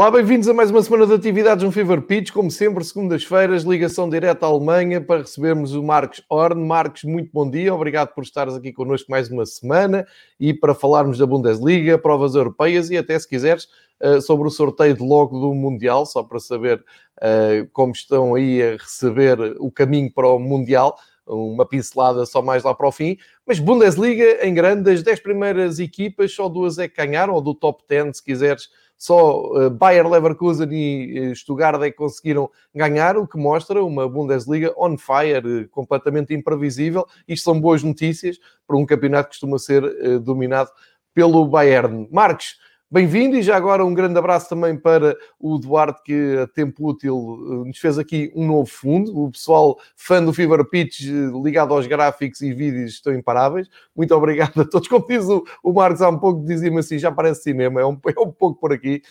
Olá, bem-vindos a mais uma semana de atividades no Fever Pitch. Como sempre, segundas-feiras, ligação direta à Alemanha para recebermos o Marcos Horn. Marcos, muito bom dia, obrigado por estares aqui connosco mais uma semana e para falarmos da Bundesliga, provas europeias e até, se quiseres, eh, sobre o sorteio de logo do Mundial, só para saber eh, como estão aí a receber o caminho para o Mundial uma pincelada só mais lá para o fim. Mas Bundesliga em grande, das 10 primeiras equipas, só duas é que ganharam, ou do top 10, se quiseres, só uh, Bayer Leverkusen e uh, Stuttgart é que conseguiram ganhar, o que mostra uma Bundesliga on fire, uh, completamente imprevisível. Isto são boas notícias para um campeonato que costuma ser dominado pelo Bayern. Marcos, Bem-vindo e já agora um grande abraço também para o Duarte, que a tempo útil eh, nos fez aqui um novo fundo. O pessoal fã do Fever Pitch, eh, ligado aos gráficos e vídeos, estão imparáveis. Muito obrigado a todos. Como diz o, o Marcos há um pouco, dizia-me assim: já parece cinema, é um, é um pouco por aqui.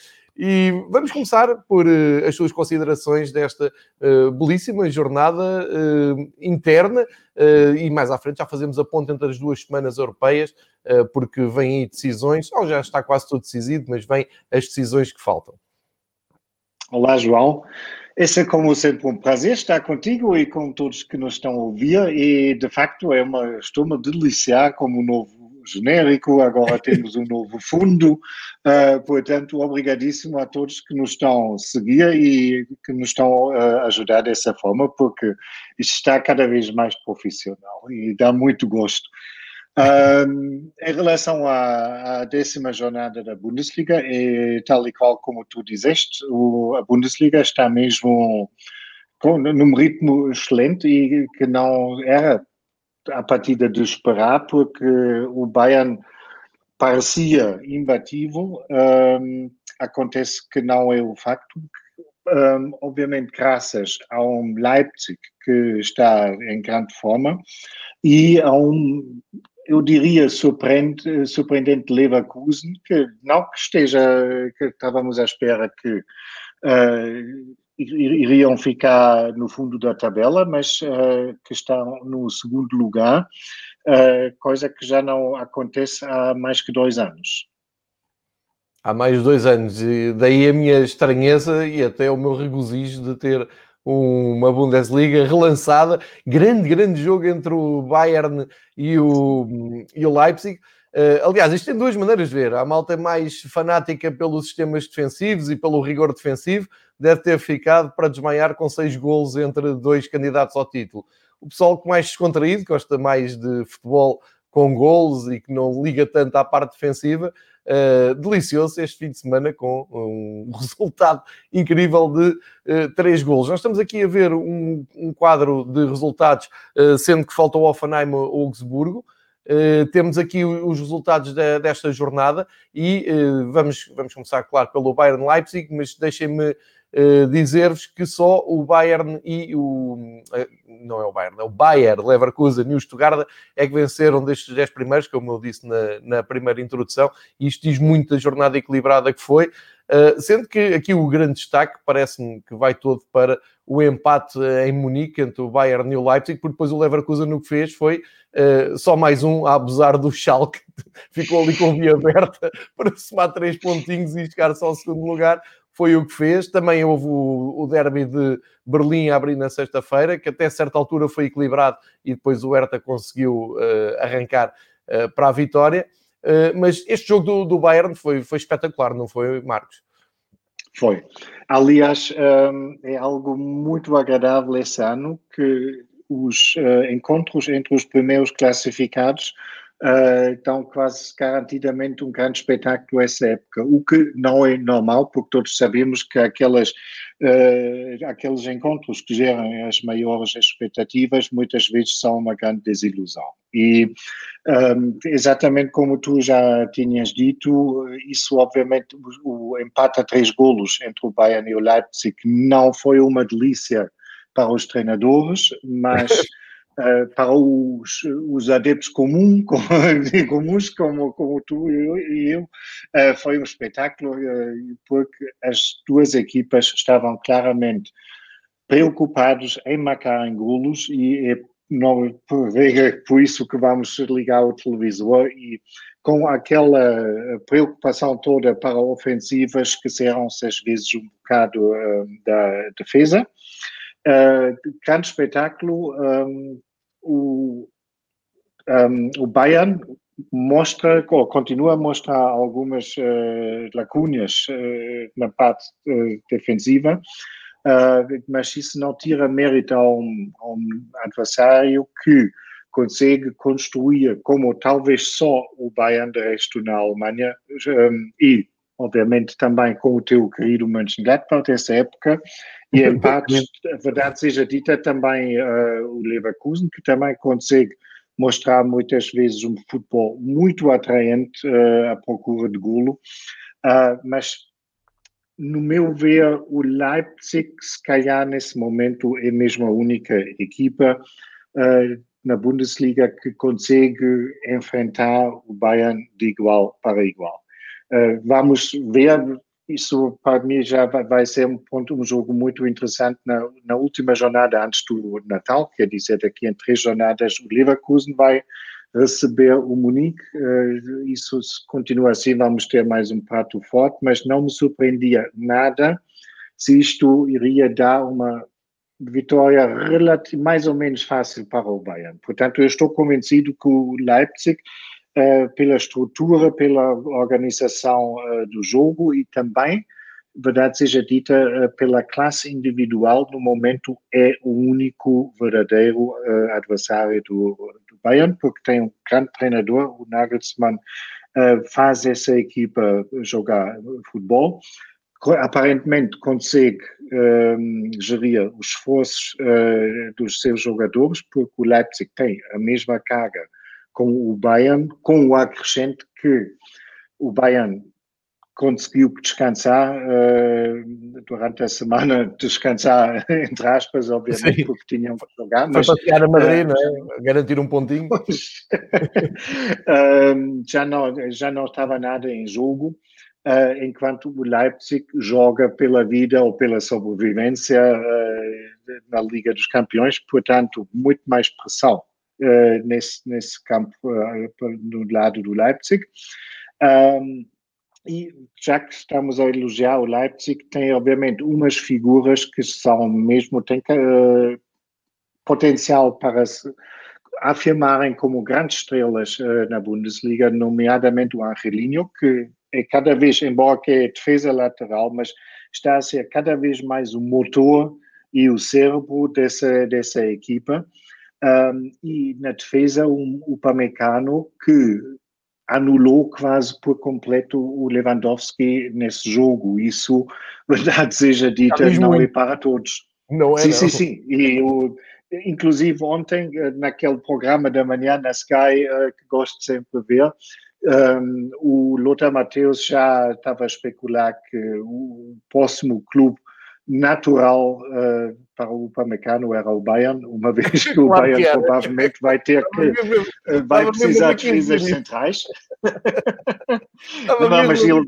E vamos começar por uh, as suas considerações desta uh, belíssima jornada uh, interna e mais à frente já fazemos a ponte entre as duas semanas europeias, porque vêm aí decisões, ou já está quase tudo decidido, mas vêm as decisões que faltam. Olá, João. Esse é, como sempre, um prazer estar contigo e com todos que nos estão a ouvir. E, de facto, é uma, estou-me a deliciar como novo genérico, agora temos um novo fundo, uh, portanto, obrigadíssimo a todos que nos estão a seguir e que nos estão a ajudar dessa forma, porque isto está cada vez mais profissional e dá muito gosto. Um, em relação à, à, décima jornada da Bundesliga, é tal e qual como tu dizeste, o, a Bundesliga está mesmo com, num ritmo excelente e que não era a partida de esperar, porque o Bayern parecia imbatível. Um, acontece que não é o facto. Um, obviamente, graças a um Leipzig que está em grande forma e a um, eu diria, surpreendente, surpreendente Leverkusen, que não que esteja, que estávamos à espera que uh, iriam ficar no fundo da tabela, mas uh, que estão no segundo lugar, uh, coisa que já não acontece há mais que dois anos. Há mais dois anos, e daí a minha estranheza e até o meu regozijo de ter uma Bundesliga relançada. Grande, grande jogo entre o Bayern e o, e o Leipzig. Uh, aliás, isto tem duas maneiras de ver. A malta mais fanática pelos sistemas defensivos e pelo rigor defensivo, deve ter ficado para desmaiar com seis golos entre dois candidatos ao título. O pessoal que mais descontraído, gosta mais de futebol com golos e que não liga tanto à parte defensiva, uh, delicioso este fim de semana com um resultado incrível de uh, três golos. Nós estamos aqui a ver um, um quadro de resultados, uh, sendo que falta o Offenheim ou Augsburgo. Uh, temos aqui os resultados de, desta jornada e uh, vamos, vamos começar, claro, pelo Bayern Leipzig, mas deixem-me uh, dizer-vos que só o Bayern e o. não é o Bayern, é o Bayer, Leverkusen e o Stuttgart é que venceram destes 10 primeiros, como eu disse na, na primeira introdução, e isto diz muito da jornada equilibrada que foi. Uh, sendo que aqui o grande destaque parece-me que vai todo para o empate em Munique entre o Bayern e o Leipzig, porque depois o Leverkusen o que fez foi uh, só mais um a abusar do Schalke, ficou ali com a via aberta para somar três pontinhos e chegar só ao segundo lugar, foi o que fez. Também houve o, o derby de Berlim a abrir na sexta-feira, que até certa altura foi equilibrado e depois o Hertha conseguiu uh, arrancar para a vitória. Uh, mas este jogo do, do Bayern foi, foi espetacular, não foi, Marcos? Foi. Aliás, um, é algo muito agradável esse ano que os uh, encontros entre os primeiros classificados uh, estão quase garantidamente um grande espetáculo essa época, o que não é normal, porque todos sabemos que aquelas, uh, aqueles encontros que geram as maiores expectativas muitas vezes são uma grande desilusão. E um, exatamente como tu já tinhas dito, isso obviamente, o, o empate a três golos entre o Bayern e o Leipzig não foi uma delícia para os treinadores, mas para os, os adeptos comum, como, comuns como, como tu e eu, uh, foi um espetáculo uh, porque as duas equipas estavam claramente preocupados em marcar em golos e é não por isso que vamos ligar o televisor e com aquela preocupação toda para ofensivas que serão às vezes um bocado da defesa. Uh, grande espetáculo. Um, um, o Bayern mostra, ou continua a mostrar algumas uh, lacunas uh, na parte uh, defensiva, mas isso não tira mérito a um, a um, adversário que consegue construir, como talvez só o Bayern de resto na Alemanha, um, e obviamente também com o teu querido Mönchengladbach dessa época, e em parte, a verdade seja dita, também o Leverkusen, que também consegue mostrar muitas vezes um futebol muito atraente uh, à procura de golo, uh, mas no meu ver, o Leipzig, se calhar nesse momento, é mesmo a única equipa uh, na Bundesliga que consegue enfrentar o Bayern de igual para igual. vamos ver isso para mim já vai ser um ponto, um jogo muito interessante na, na última jornada antes do Natal, quer dizer, daqui em três jornadas o Leverkusen vai receber o Munique, uh, isso continua assim, vamos ter mais um prato forte, mas não me surpreendia nada se isto iria dar uma vitória mais ou menos fácil para o Bayern. Portanto, eu estou convencido que o Leipzig eh, pela estrutura, pela organização uh, do jogo e também, verdade seja dita, uh, pela classe individual, no momento é o único verdadeiro adversário do, do, Bayern, porque tem um grande treinador, o Nagelsmann, faz essa equipa jogar futebol. Aparentemente consegue um, gerir os esforços uh, dos seus jogadores, porque o Leipzig tem a mesma carga com o Bayern, com o acrescente que o Bayern conseguiu descansar uh, durante a semana, descansar entre aspas, obviamente, Sim. porque tinham que jogar. Foi mas, passear a Madrid, uh, não é? Garantir um pontinho. uh, já, não, já não estava nada em jogo, enquanto o Leipzig joga pela vida ou pela sobrevivência na Liga dos Campeões, portanto, muito mais pressão uh, nesse, nesse campo uh, no lado do Leipzig. Um, e já que estamos a elogiar o Leipzig, tem obviamente umas figuras que são mesmo, têm uh, potencial para se afirmarem como grandes estrelas uh, na Bundesliga, nomeadamente o Angelino, que é cada vez, embora que é defesa lateral, mas está a ser cada vez mais o motor e o cérebro dessa, dessa equipa. Um, e na defesa um, o Pamecano que anulou quase por completo o Lewandowski nesse jogo. Isso, verdade seja dita, não é para todos. Não é, sim, não. sim, sim. E o, inclusive ontem, eh, naquele programa da manhã na Sky, uh, que gosto sempre de ver, um, o Lothar Mateus já estava a especular que o próximo clube natural uh, para o Upamecano era o Bayern, uma vez que o claro Bayern que provavelmente vai ter que uh, vai precisar de defesas centrais. Não, mas ele,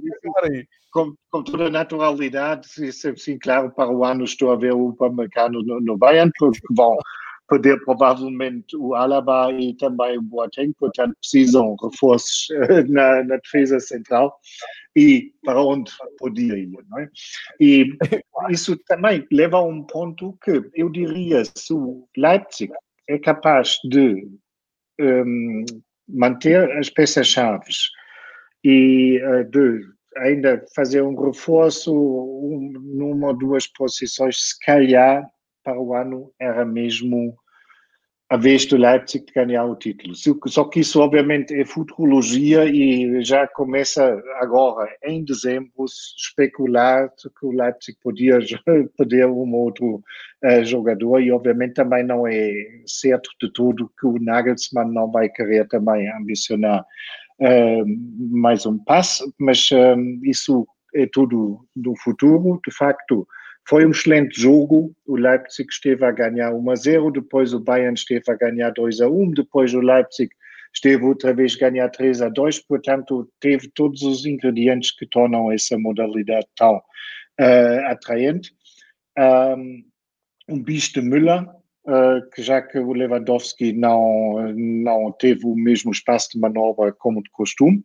com, com, toda a naturalidade, isso é sim, claro, para o ano estou a ver o Upamecano no, no Bayern, porque vão perder provavelmente o Alaba e também o Boateng, portanto precisam reforços uh, na, na defesa central e para onde podia ir, não é? E isso também leva a um ponto que eu diria, se o Leipzig é capaz de um, manter as peças-chave e uh, de ainda fazer um reforço um, numa ou duas posições, se calhar para o ano era mesmo a vez do Leipzig ganhar o título. Só que isso, obviamente, é futurologia e já começa agora, em dezembro, especular que o Leipzig podia perder um outro uh, jogador e, obviamente, também não é certo de tudo que o Nagelsmann não vai querer também ambicionar uh, mais um passo, mas uh, isso é tudo do futuro. De facto, foi um excelente jogo. O Leipzig esteve a ganhar 1 a 0, depois o Bayern esteve a ganhar 2 a 1, depois o Leipzig esteve outra vez a ganhar 3 a 2, portanto, teve todos os ingredientes que tornam essa modalidade tão uh, atraente. Um, um bicho de Müller, uh, que já que o Lewandowski não, não teve o mesmo espaço de manobra como de costume,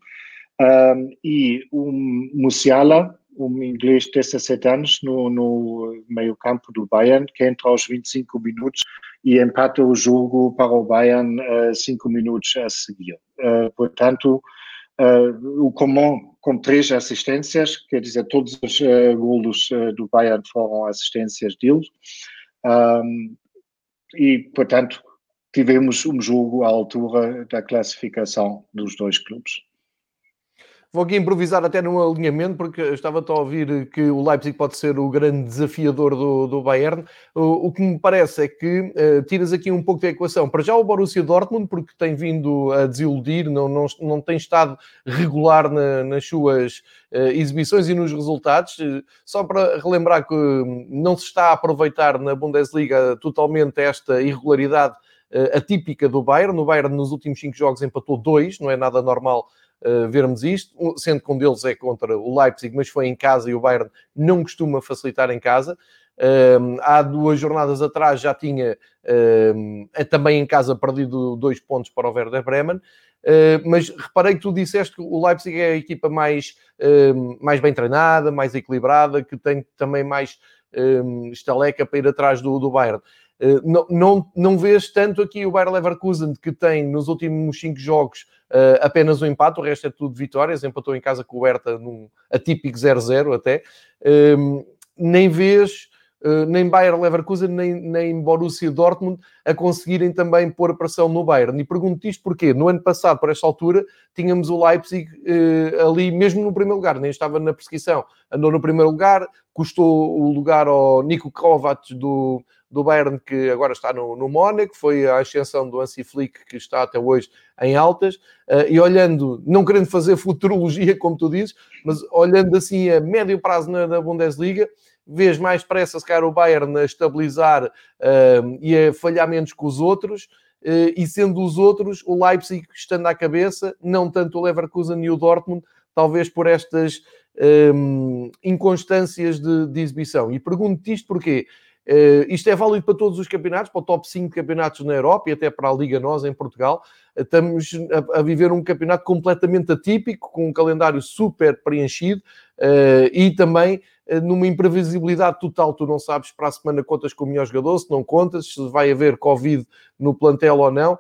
um, e o Musiala, um inglês de 17 anos, no, no meio campo do Bayern, que entra aos 25 minutos e empata o jogo para o Bayern 5 uh, minutos a seguir. Uh, portanto, uh, o Coman com três assistências, quer dizer, todos os golos do Bayern foram assistências dele. Um, e, portanto, tivemos um jogo à altura da classificação dos dois clubes. Vou aqui improvisar até no alinhamento, porque estava a ouvir que o Leipzig pode ser o grande desafiador do, do Bayern. O, o que me parece é que uh, tiras aqui um pouco da equação. Para já o Borussia Dortmund, porque tem vindo a desiludir, não, não, não tem estado regular na, nas suas uh, exibições e nos resultados. Uh, só para relembrar que não se está a aproveitar na Bundesliga totalmente esta irregularidade atípica do Bayern. O Bayern nos últimos cinco jogos empatou dois, não é nada normal uh, vermos isto, sendo que um deles é contra o Leipzig, mas foi em casa e o Bayern não costuma facilitar em casa. Uh, há duas jornadas atrás já tinha uh, também em casa perdido dois pontos para o Werder Bremen. Uh, mas reparei que tu disseste que o Leipzig é a equipa mais, mais bem treinada, mais equilibrada, que tem também mais estaleca para ir atrás do, do Bayern. Uh, não, não, não vês tanto aqui o Bayern Leverkusen, que tem nos últimos cinco jogos uh, apenas um empate, o resto é tudo vitórias, empatou em casa Hertha num atípico 0-0 até. Uh, nem vês uh, nem Bayern Leverkusen, nem, nem Borussia Dortmund a conseguirem também pôr pressão no Bayern. E pergunto isto porque no ano passado, por esta altura, tínhamos o Leipzig uh, ali mesmo no primeiro lugar, nem estava na perseguição. Andou no primeiro lugar, custou o lugar ao Nico Kovac do, do Bayern, que agora está no, no Mónaco, foi a ascensão do Hansi Flick, que está até hoje em altas, uh, e olhando, não querendo fazer futurologia, como tu dizes, mas olhando assim a médio prazo na, na Bundesliga, vês mais pressa, se calhar, o Bayern a estabilizar uh, e a falhar menos que os outros, uh, e sendo os outros, o Leipzig estando à cabeça, não tanto o Leverkusen e o Dortmund, talvez por estas um, inconstâncias de, de exibição. E pergunto-te isto porque Uh, isto é válido para todos os campeonatos, para o top 5 campeonatos na Europa e até para a Liga Nós em Portugal. Uh, estamos a, a, viver um campeonato completamente atípico, com um calendário super preenchido uh, e também numa imprevisibilidade total. Tu não sabes para a semana contas com o melhor jogador, se não contas, se vai haver Covid no plantel ou não.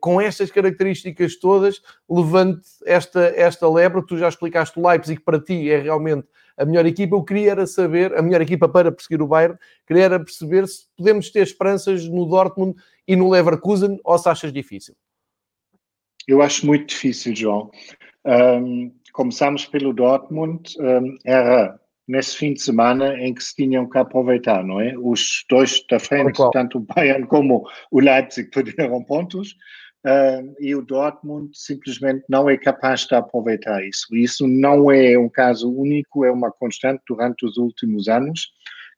com estas características todas, levante esta, esta lebre. Tu já explicaste o Leipzig, para ti é realmente a melhor equipa. Eu queria era saber, a melhor equipa para perseguir o Bayern, queria era perceber se podemos ter esperanças no Dortmund e no Leverkusen ou se achas difícil. Eu acho muito difícil, João. Um, começamos pelo Dortmund, um, era nesse fim de semana em que se tinham que aproveitar, não é? Os dois da frente, tanto o Bayern como o Leipzig, perderam pontos uh, e o Dortmund simplesmente não é capaz de aproveitar isso. Isso não é um caso único, é uma constante durante os últimos anos,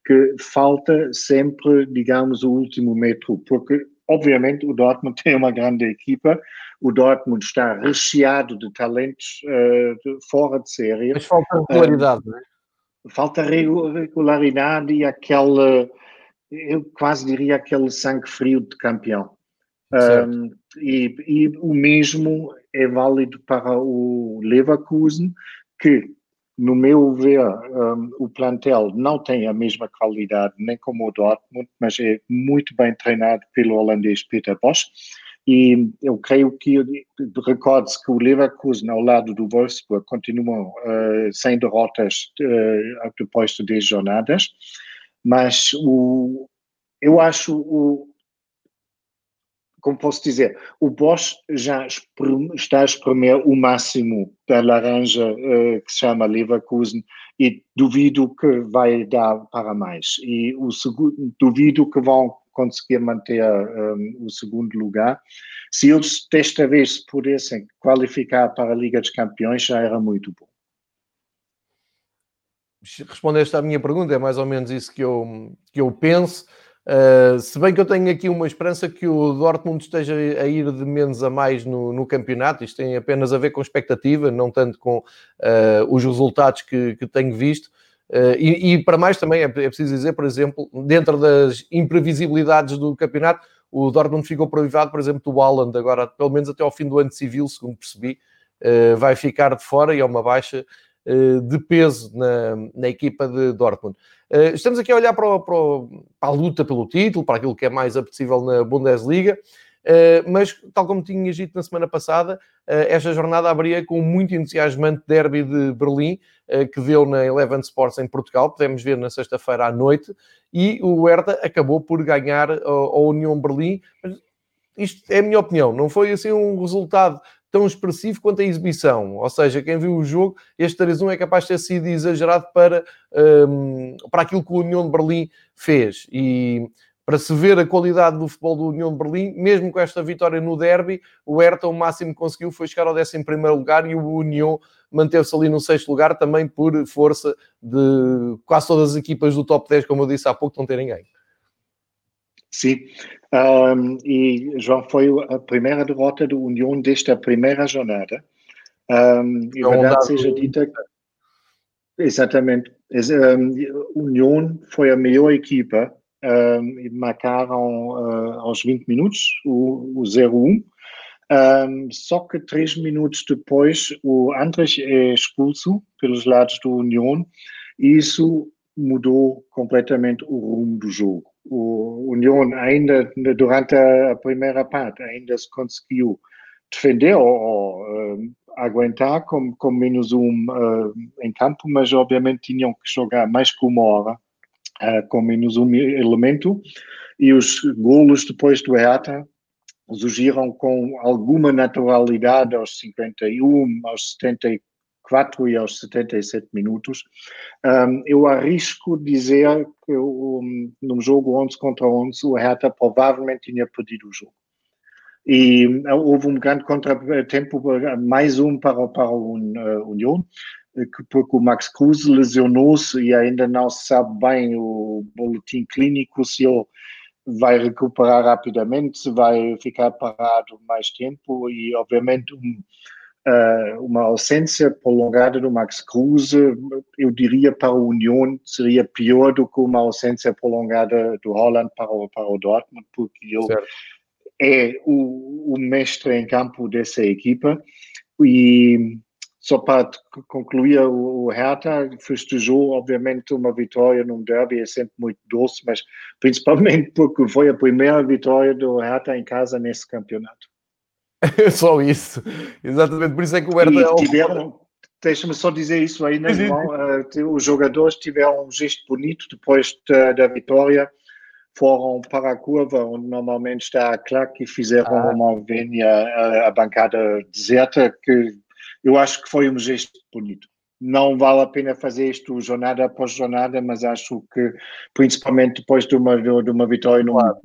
que falta sempre, digamos, o último metro, porque obviamente o Dortmund tem uma grande equipa, o Dortmund está recheado de talentos uh, de, fora de série. Mas falta regularidade, uh, não é? Falta regularidade e aquele, eu quase diria aquele sangue frio de campeão. Um, e, e, o mesmo é válido para o Leverkusen, que, no meu ver, um, o plantel não tem a mesma qualidade nem como o Dortmund, mas é muito bem treinado pelo holandês Peter Bosch. E eu creio que, recorde-se que o Leverkusen, ao lado do Wolfsburg, continuam uh, sem derrotas uh, depois de 10 jornadas, mas o, eu acho o, como posso dizer, o Bosch já está a espremer o máximo da laranja uh, que se chama Leverkusen e duvido que vai dar para mais. E o segundo, duvido que vão conseguir manter um, o segundo lugar. Se eles desta vez pudessem qualificar para a Liga dos Campeões, já era muito bom. Respondeste à minha pergunta, é mais ou menos isso que eu, que eu penso. Uh, se bem que eu tenho aqui uma esperança que o Dortmund esteja a ir de menos a mais no, no campeonato, isto tem apenas a ver com expectativa, não tanto com uh, os resultados que, que tenho visto. Uh, e, e, para mais também é, é, preciso dizer, por exemplo, dentro das imprevisibilidades do campeonato, o Dortmund ficou privado, por exemplo, do Haaland, agora pelo menos até ao fim do ano civil, segundo percebi, vai ficar de fora e é uma baixa de peso na, na equipa de Dortmund. Estamos aqui a olhar para, para, para, a luta pelo título, para aquilo que é mais apetecível na Bundesliga. Uh, mas, tal como tinha dito na semana passada, uh, esta jornada abria com muito entusiasmante derby de Berlim, que deu na Eleven Sports em Portugal, podemos ver na sexta-feira à noite, e o Hertha acabou por ganhar a União Berlim. Isto é a minha opinião, não foi assim um resultado tão expressivo quanto a exibição. Ou seja, quem viu o jogo, este 3-1 é capaz de ter sido exagerado para, um, para aquilo que o União de Berlim fez. E para se ver a qualidade do futebol do União de Berlim, mesmo com esta vitória no derby, o Hertha o máximo que conseguiu foi chegar ao 11 lugar e o União manteve-se ali no sexto lugar, também por força de quase todas as equipas do top 10, como eu disse há pouco, não terem ganho. Sim, um, e João, foi a primeira derrota do União desta primeira jornada. Um, e verdade seja dita. Exatamente. Um, União foi a melhor equipa um, e marcaram uh, aos 20 minutos o, o 0-1. Um, só que três minutos depois o Andres é expulso pelos lados do União e isso mudou completamente o rumo do jogo. O União ainda durante a primeira parte ainda se conseguiu defender ou, ou uh, aguentar com, com menos um uh, em campo, mas obviamente tinham que jogar mais que uma hora uh, com menos um elemento, e os golos depois do Hertha surgiram com alguma naturalidade aos 51, aos 74 e aos 77 minutos. Um, eu arrisco dizer que um, num jogo 11 contra 11, o Hertha provavelmente tinha perdido o jogo. E houve um grande contratempo, mais um para, para o uh, União, porque o Max Cruz lesionou-se e ainda não se sabe bem o boletim clínico se ele vai recuperar rapidamente, se vai ficar parado mais tempo e obviamente um, uh, uma ausência prolongada do Max Cruz, eu diria para o União seria pior do que uma ausência prolongada do Holland para o, para o Dortmund, porque ele certo. é o, o mestre em campo dessa equipa e só para concluir, o Hertha festejou, obviamente, uma vitória num derby, é sempre muito doce, mas principalmente porque foi a primeira vitória do Hertha em casa nesse campeonato. só isso, exatamente, por isso é que o Hertha... É tiveram, deixa-me só dizer isso aí, né? Uh, os jogadores tiveram um gesto bonito depois da, da vitória, foram para a curva onde normalmente está a claque e fizeram ah. uma vênia a, a bancada deserta que eu acho que foi um gesto bonito. Não vale a pena fazer isto jornada após jornada, mas acho que, principalmente depois de uma, de uma vitória claro.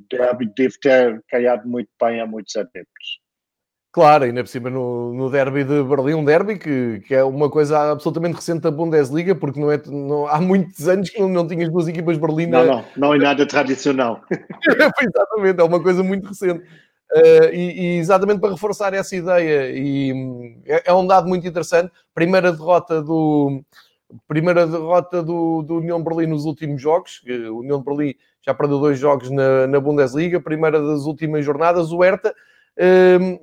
deve ter calhado muito bem a muitos adeptos. Claro, ainda por cima no, no derby de Berlim, um derby que, que é uma coisa absolutamente recente da Bundesliga, porque não é, não, há muitos anos que não, não tinhas duas equipas Berlim. Não, não, não é nada tradicional. Exatamente, é uma coisa muito recente. Uh, e, e, exatamente para reforçar essa ideia, e é, é, um dado muito interessante. Primeira derrota do primeira derrota do, do União Berlim nos últimos jogos. O União Berlim já perdeu dois jogos na, na Bundesliga. Primeira das últimas jornadas, o Hertha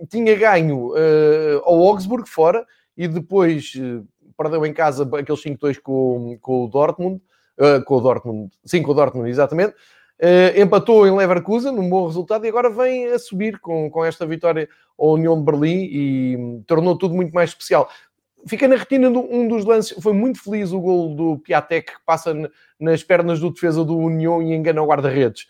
tinha ganho uh, ao Augsburg fora e depois uh, perdeu em casa aqueles 5-2 com, com o Dortmund. com o Dortmund, sim, com o Dortmund, exatamente. Empatou em Leverkusen, um bom resultado, e agora vem a subir com, com esta vitória ao União de Berlim e um, tornou tudo muito mais especial. Fica na retina de um dos lances, foi muito feliz o gol do Piatek que passa nas pernas do defesa do União e engana o guarda-redes.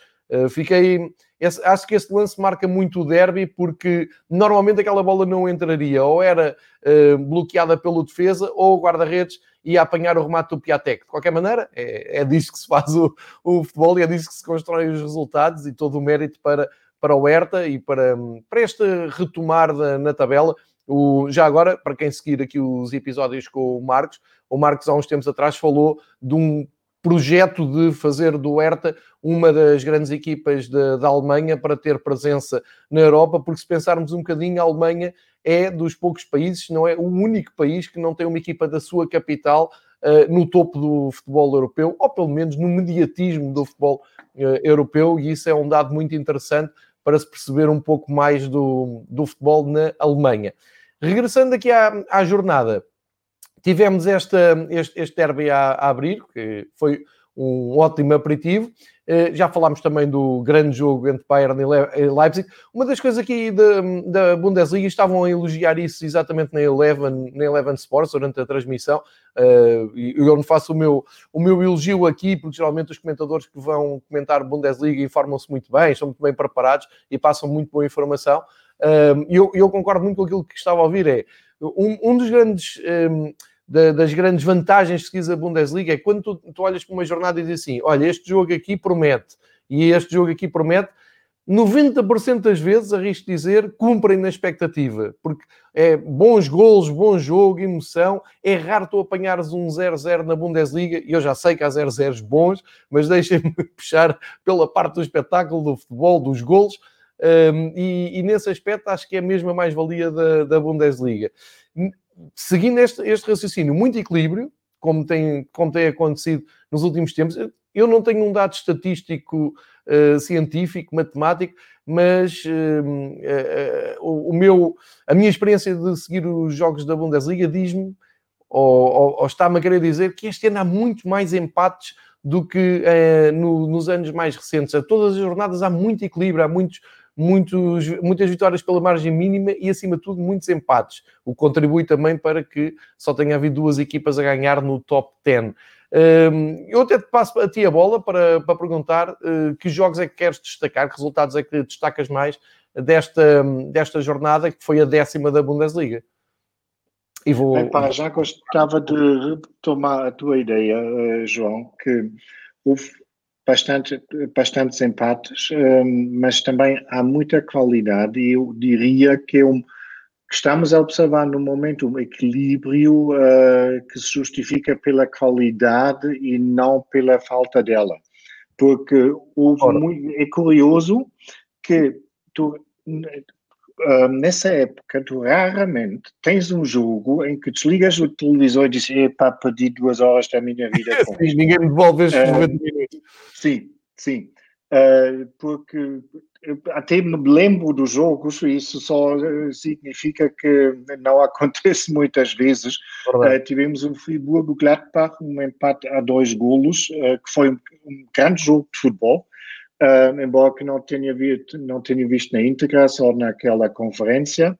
Fiquei. Esse, acho que esse lance marca muito o derby porque normalmente aquela bola não entraria, ou era uh, bloqueada pelo defesa ou o guarda-redes e a apanhar o remate do Piatek. De qualquer maneira, é, é disso que se faz o, o futebol e é disso que se constrói os resultados e todo o mérito para, para o Herta e para, para este retomar da, na tabela. O, já agora, para quem seguir aqui os episódios com o Marcos, o Marcos há uns tempos atrás falou de um projeto de fazer do Hertha uma das grandes equipas da, Alemanha para ter presença na Europa, porque se pensarmos um bocadinho, a Alemanha é dos poucos países, não é o único país que não tem uma equipa da sua capital uh, no topo do futebol europeu, ou pelo menos no mediatismo do futebol uh, europeu, e isso é um dado muito interessante para se perceber um pouco mais do, do futebol na Alemanha. Regressando aqui à, à jornada, tivemos esta, este, este derby a, a abrir, que foi um ótimo aperitivo. Eh, já falámos também do grande jogo entre Bayern e Leipzig. Uma das coisas aqui da, da Bundesliga, estavam a elogiar isso exatamente na Eleven, na Eleven Sports, durante a transmissão. Eh, eu não faço o meu, o meu elogio aqui, porque geralmente os comentadores que vão comentar Bundesliga informam-se muito bem, são muito bem preparados e passam muito boa informação. Eh, e eu, eu concordo muito com aquilo que estava a ouvir. É um, um dos grandes das grandes vantagens que diz a Bundesliga é quando tu, tu olhas para uma jornada e dizes assim: olha, este jogo aqui promete e este jogo aqui promete. 90% das vezes, arrisco dizer, cumprem na expectativa, porque é bons golos, bom jogo, emoção. É raro tu apanhares um 0-0 na Bundesliga, e eu já sei que há 0-0 bons, mas deixem-me puxar pela parte do espetáculo, do futebol, dos golos, um, e, e, nesse aspecto acho que é mesmo a mais-valia da, da Bundesliga seguindo este, este raciocínio, muito equilíbrio, como tem, como tem acontecido nos últimos tempos. Eu não tenho um dado estatístico, uh, científico, matemático, mas uh, uh, o, meu, a minha experiência de seguir os jogos da Bundesliga diz-me, ou, ou, ou está-me a querer dizer, que este ano há muito mais empates do que no, nos anos mais recentes. A todas as jornadas há muito equilíbrio, há muitos muitos, muitas vitórias pela margem mínima e, acima de tudo, muitos empates, o que contribui também para que só tenha havido duas equipas a ganhar no top 10. Hum, eu até te passo a ti a bola para, para perguntar uh, que jogos é que queres destacar, que resultados é que destacas mais desta, desta jornada, que foi a décima da Bundesliga. E vou... Epá, já gostava de retomar a tua ideia, eh, João, que houve bastante, bastantes empates, hum, mas também há muita qualidade e eu diria que, é um, que estamos a observar no momento um equilíbrio uh, que se justifica pela qualidade e não pela falta dela. Porque muito, é curioso que tu, uh, nessa época, tu raramente tens um jogo em que desligas o televisor e dizes: Epá, perdi duas horas da minha vida. sim, ninguém me devolve estes uh, minutos. Sim, sim. Uh, porque até me lembro dos jogos, isso só significa que não acontece muitas vezes. Uh, tivemos um Friburgo-Gladbach, um empate a dois golos, uh, que foi um, um, grande jogo de futebol embora que não tenha, visto, não tenha visto na íntegra, só naquela conferência.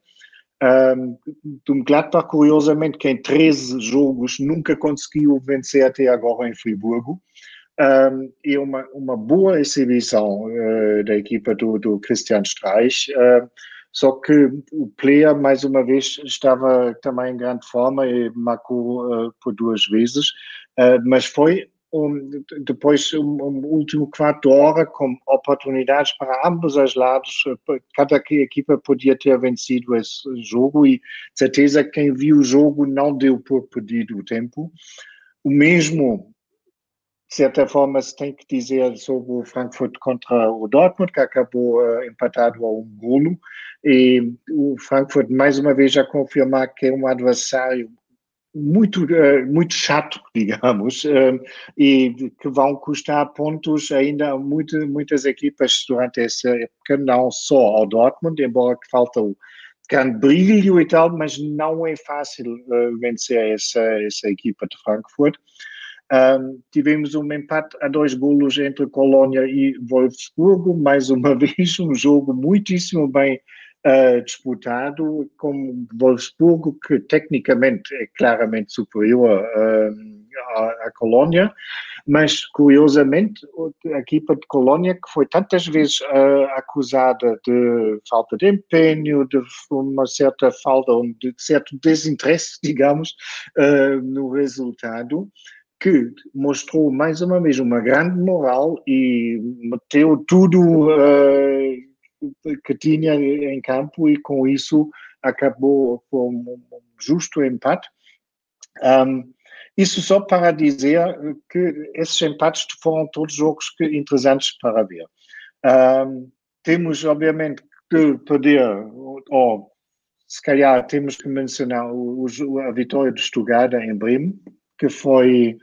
Um, do Gladbach, curiosamente, que em 13 jogos nunca conseguiu vencer até agora em Friburgo. Um, e uma, uma boa exibição uh, da equipa do, do Christian Streich. Uh, só que o player, mais uma vez, estava também em grande forma e marcou uh, por duas vezes. mas foi um, depois um, um, último quarto hora com oportunidades para ambos os lados. Cada equipa podia ter vencido esse jogo e certeza quem viu o jogo não deu por perdido o tempo. O mesmo, de certa forma, se tem que dizer sobre o Frankfurt contra o Dortmund, que acabou uh, empatado a um golo. E o Frankfurt, mais uma vez, já confirmar que é um adversário muito, eh, muito chato, digamos, eh, e que vão custar pontos ainda a muito, muitas equipas durante essa época, não só ao Dortmund, embora que falta o grande brilho e tal, mas não é fácil uh, vencer essa, essa equipa de Frankfurt. Um, tivemos um empate a dois golos entre Colônia e Wolfsburgo, mais uma vez um jogo muitíssimo bem uh, disputado com Wolfsburgo, que tecnicamente é claramente superior uh, à, à Colônia, mas curiosamente a equipa de Colônia, que foi tantas vezes uh, acusada de falta de empenho, de uma certa falta, de certo desinteresse, digamos, uh, no resultado, que mostrou mais uma vez uma grande moral e meteu tudo uh, que tinha em campo e com isso acabou com um justo empate. Um, isso só para dizer que esses empates foram todos jogos que, interessantes para ver. Um, temos, obviamente, que perder, ou se calhar temos que mencionar o, a vitória de Stuttgart em Bremen, que foi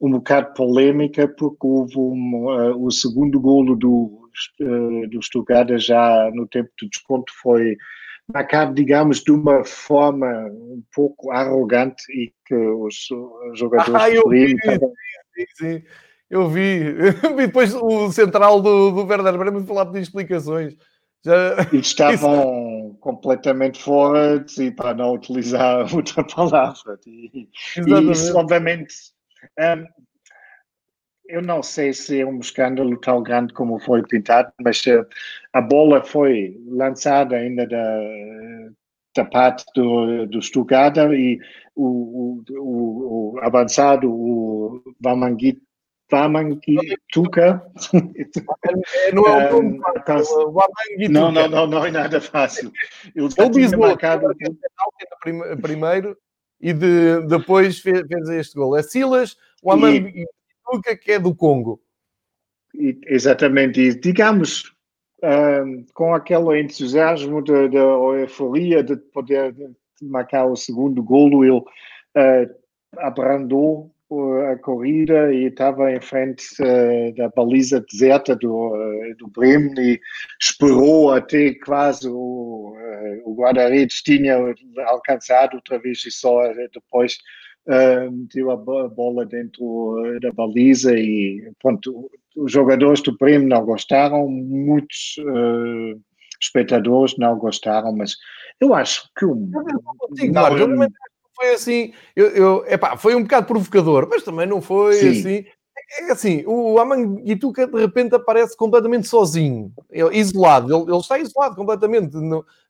um bocado polêmica, porque houve um, uh, o segundo golo do, do Stuttgart já no tempo do desconto foi marcado, digamos, de uma forma um pouco arrogante e que os jogadores ah, eu vi, sim, sim, eu vi. vi depois o central do, do Werder Bremen falar de explicações. Já... E estavam Isso... completamente fora e para não utilizar outra palavra. E, e isso, obviamente, um, eu não sei se é um escândalo tão grande como foi pintado, mas uh, a bola foi lançada ainda da, da parte do, do Stuttgart e o, o, o avançado, o Vamanguit Wamangituka. Não é o nome Não, não, não, não é nada fácil. Ele já tinha marcado... primeiro e de, depois fez, fez este gol. É Silas Wamangituka, que é do Congo. Exatamente. E digamos, um, com aquele entusiasmo da euforia de poder marcar o segundo golo, ele uh, abrandou a corrida e estava em frente uh, da baliza deserta do, uh, do Bremen e esperou até quase o, uh, o guarda-redes tinha alcançado outra vez e só depois meteu a bola dentro da baliza e pronto, os jogadores do Bremen não gostaram, muitos espectadores não gostaram, mas eu acho que o... Não, foi assim, eu, eu, epá, foi um bocado provocador, mas também não foi Sim. assim. É, é assim, o Amanguituca de repente aparece completamente sozinho, isolado. Ele, ele está isolado completamente.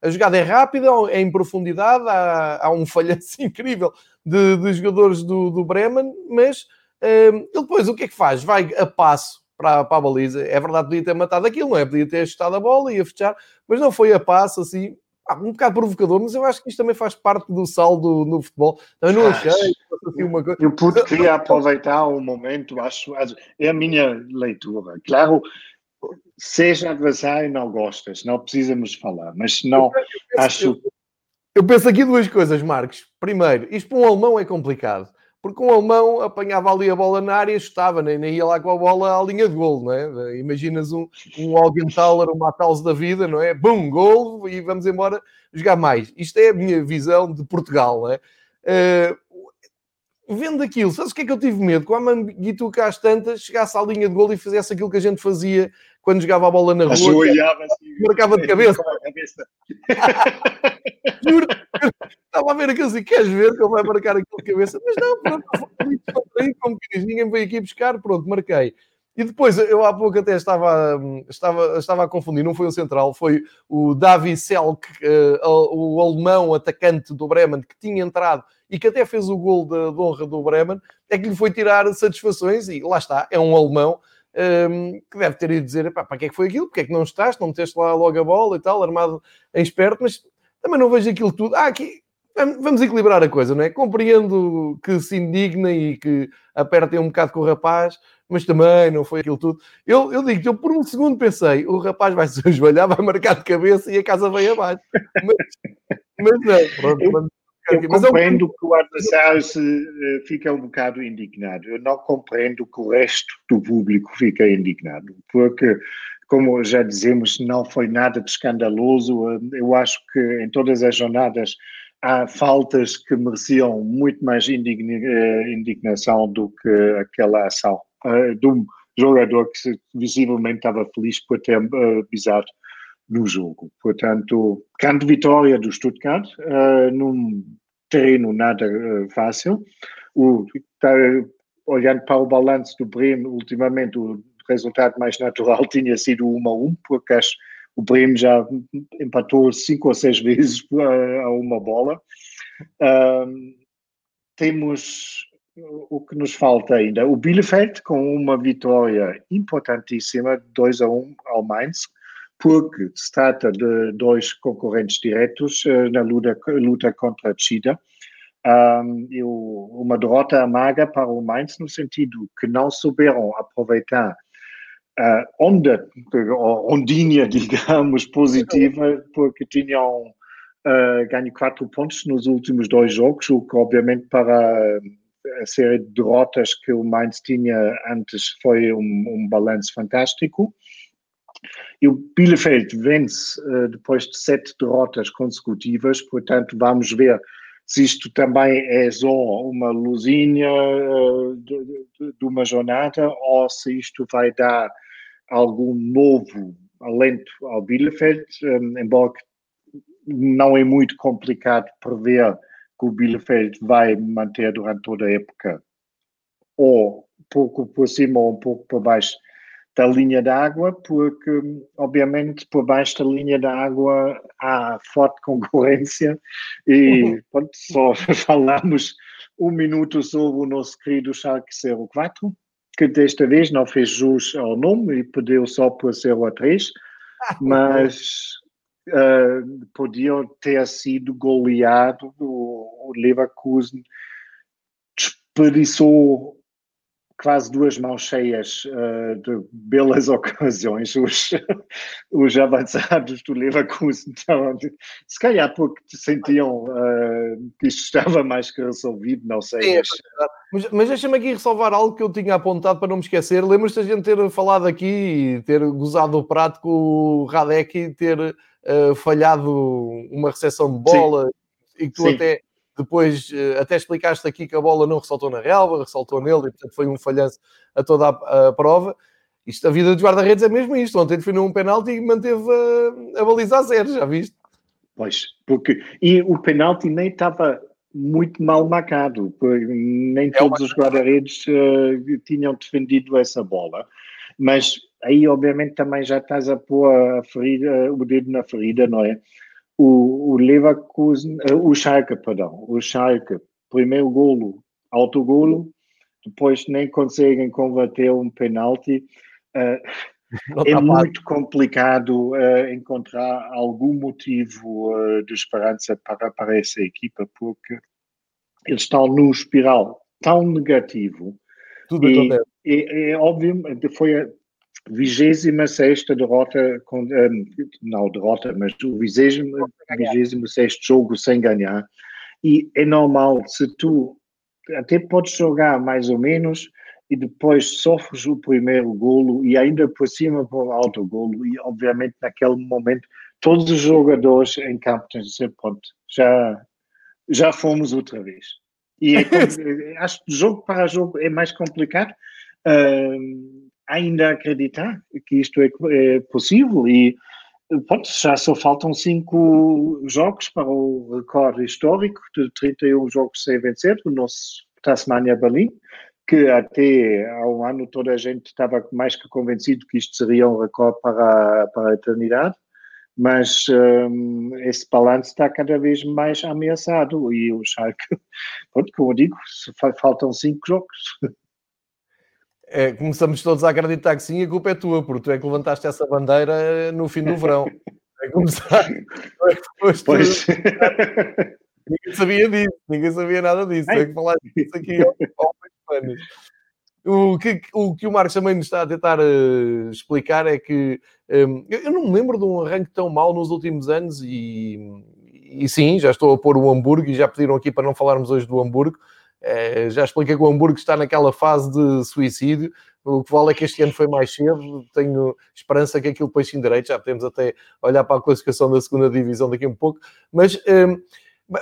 A jogada é rápida, é em profundidade, há, há um falhanço incrível de, de jogadores do, do Bremen, mas um, ele depois o que é que faz? Vai a passo para, para a baliza. É verdade, podia ter matado aquilo, não é? Podia ter ajustado a bola e a fechar, mas não foi a passo assim ah, um bocado provocador, mas eu acho que isto também faz parte do saldo no futebol. Eu não achei. Assim, uma coisa. Eu pude, queria aproveitar o momento, acho, é a minha leitura. Claro, seja adversário, não gostas, não precisamos falar, mas não eu, eu acho. Eu, eu penso aqui duas coisas, Marcos. Primeiro, isto para um alemão é complicado porque um alemão apanhava ali a bola na área, estava, nem, nem ia lá com a bola à linha de gol, não é? Imaginas um, um Augenthaler, um Matheus da vida, não é? Bum, gol e vamos embora jogar mais. Isto é a minha visão de Portugal, não é? Uh, vendo aquilo, sabes o que é que eu tive medo? Que o Amanguituca às tantas chegasse à linha de gol e fizesse aquilo que a gente fazia quando jogava a bola na rua. Assim. Marcava de cabeça. Juro, estava a ver aquilo assim, queres ver que ele vai marcar aquilo de cabeça? Mas não, pronto, como que diz, ninguém veio aqui buscar, pronto, marquei. E depois, eu há pouco até estava, estava, estava a confundir, não foi o central, foi o Davi Selk, uh, o alemão atacante do Bremen, que tinha entrado e que até fez o gol de, de honra do Bremen, é que lhe foi tirar satisfações e lá está, é um alemão um, que deve ter ido dizer, para que é que foi aquilo? Porque é que não estás? Não meteste lá logo a bola e tal, armado em esperto, mas também não vejo aquilo tudo. Ah, aqui vamos equilibrar a coisa, não é? Compreendo que se indigna e que apertem um bocado com o rapaz, mas também não foi aquilo tudo. Eu, eu digo que eu por um segundo pensei, o rapaz vai se ajoelhar, vai marcar de cabeça e a casa vem abaixo. Mas, mas não, pronto. Eu, eu compreendo que o adversário se, uh, fica um bocado indignado. Eu não compreendo que o resto do público fica indignado, porque como já dizemos, não foi nada de escandaloso. Eu acho que em todas as jornadas há faltas que mereciam muito mais eh, indignação do que aquela ação de um jogador que visivelmente estava feliz por ter pisado no jogo. Portanto, grande vitória do Stuttgart, uh, num terreno nada fácil. O, tá, olhando para o balanço do Bremen, ultimamente o resultado mais natural tinha sido 1 a 1, porque acho o Bremen já empatou cinco ou seis vezes a uma bola. temos o que nos falta ainda. O Bielefeld com uma vitória importantíssima, 2 a 1 ao Mainz, porque se trata de dois concorrentes diretos uh, na luta, luta contra a Chida. Um, uma derrota amarga para o Mainz no sentido que não souberam aproveitar uh, onda, ondinha, digamos, positiva, porque tinham uh, ganho quatro pontos nos últimos dois jogos, o que obviamente para a série de derrotas que o Mainz tinha antes foi um, um balanço fantástico. E o Bielefeld vence uh, depois de sete derrotas consecutivas, portanto, vamos ver se isto também é só uma luzinha uh, de, de, de, uma jornada ou se isto vai dar algum novo alento ao Bielefeld, um, embora não é muito complicado prever que o Bielefeld vai manter durante toda a época ou um pouco por cima ou um pouco por baixo da linha d'água, porque, obviamente, por baixo da linha d'água há forte concorrência e pronto, só falamos um minuto sobre o nosso querido Schalke 04, que desta vez não fez jus ao nome e perdeu só por 0 a 3, mas uh, podiam ter sido goleado. O, o Leverkusen desperdiçou quase duas mãos cheias uh, de belas ocasiões. Os, os avançados do Leverkusen estavam, se calhar porque sentiam uh, que isto estava mais que resolvido, não sei. Sim, é mas, mas deixa-me aqui ressalvar algo que eu tinha apontado para não me esquecer. Lembras-te a gente ter falado aqui e ter gozado o prato com o Radek e ter uh, falhado uma recepção de bola Sim. e que tu Sim. até depois uh, até explicaste aqui que a bola não ressaltou na relva, ressaltou nele e portanto foi um falhanço a toda a, a prova. Isto, a vida dos guarda-redes é mesmo isto. Ontem definiu um penalti e manteve a, a baliza a zero, já viste? Pois, porque e o penalti nem estava muito mal marcado, nem é todos uma... os guarda-redes uh, tinham defendido essa bola. Mas aí, obviamente, também já estás a pôr a ferida, o dedo na ferida, não é? O, o Leverkusen, uh, o Schalke, perdão, o Schalke, primeiro golo, autogolo, depois nem conseguem converter um penalti. Uh, é muito complicado uh, encontrar algum motivo uh, de esperança para, para essa equipa, porque eles estão num espiral tão negativo. Tudo e, é, é óbvio, foi a 26 derrota, com, um, não derrota, mas o 26 jogo sem ganhar. E é normal, se tu até podes jogar mais ou menos e depois sofres o primeiro golo e ainda por cima por alto golo e obviamente naquele momento todos os jogadores em campo têm de dizer pronto, já, já fomos outra vez. E é, acho que jogo para jogo é mais complicado, uh, ainda acreditar que isto é, é possível e pronto, já só faltam cinco jogos para o recorde histórico de 31 jogos sem vencer, o nosso Tasmania Berlim, que até há um ano toda a gente estava mais que convencido que isto seria um recorde para, para a eternidade, mas um, esse balanço está cada vez mais ameaçado e o Schalke, pronto, como digo, faltam cinco jogos. É, começamos todos a acreditar que sim, a culpa é tua, porque tu é que levantaste essa bandeira no fim do verão. É começar. Pois. pois. Ninguém sabia disso, ninguém sabia nada disso. É que falar disso aqui ao o que, o que o Marcos também nos está a tentar uh, explicar é que um, eu, eu, não me lembro de um arranque tão mal nos últimos anos e, e sim, já estou a pôr o Hamburgo e já pediram aqui para não falarmos hoje do Hamburgo, é, já expliquei que o Hamburgo está naquela fase de suicídio. O que vale é que este ano foi mais cedo. Tenho esperança que aquilo depois se endireite. Já podemos até olhar para a classificação da segunda divisão daqui a um pouco. Mas um,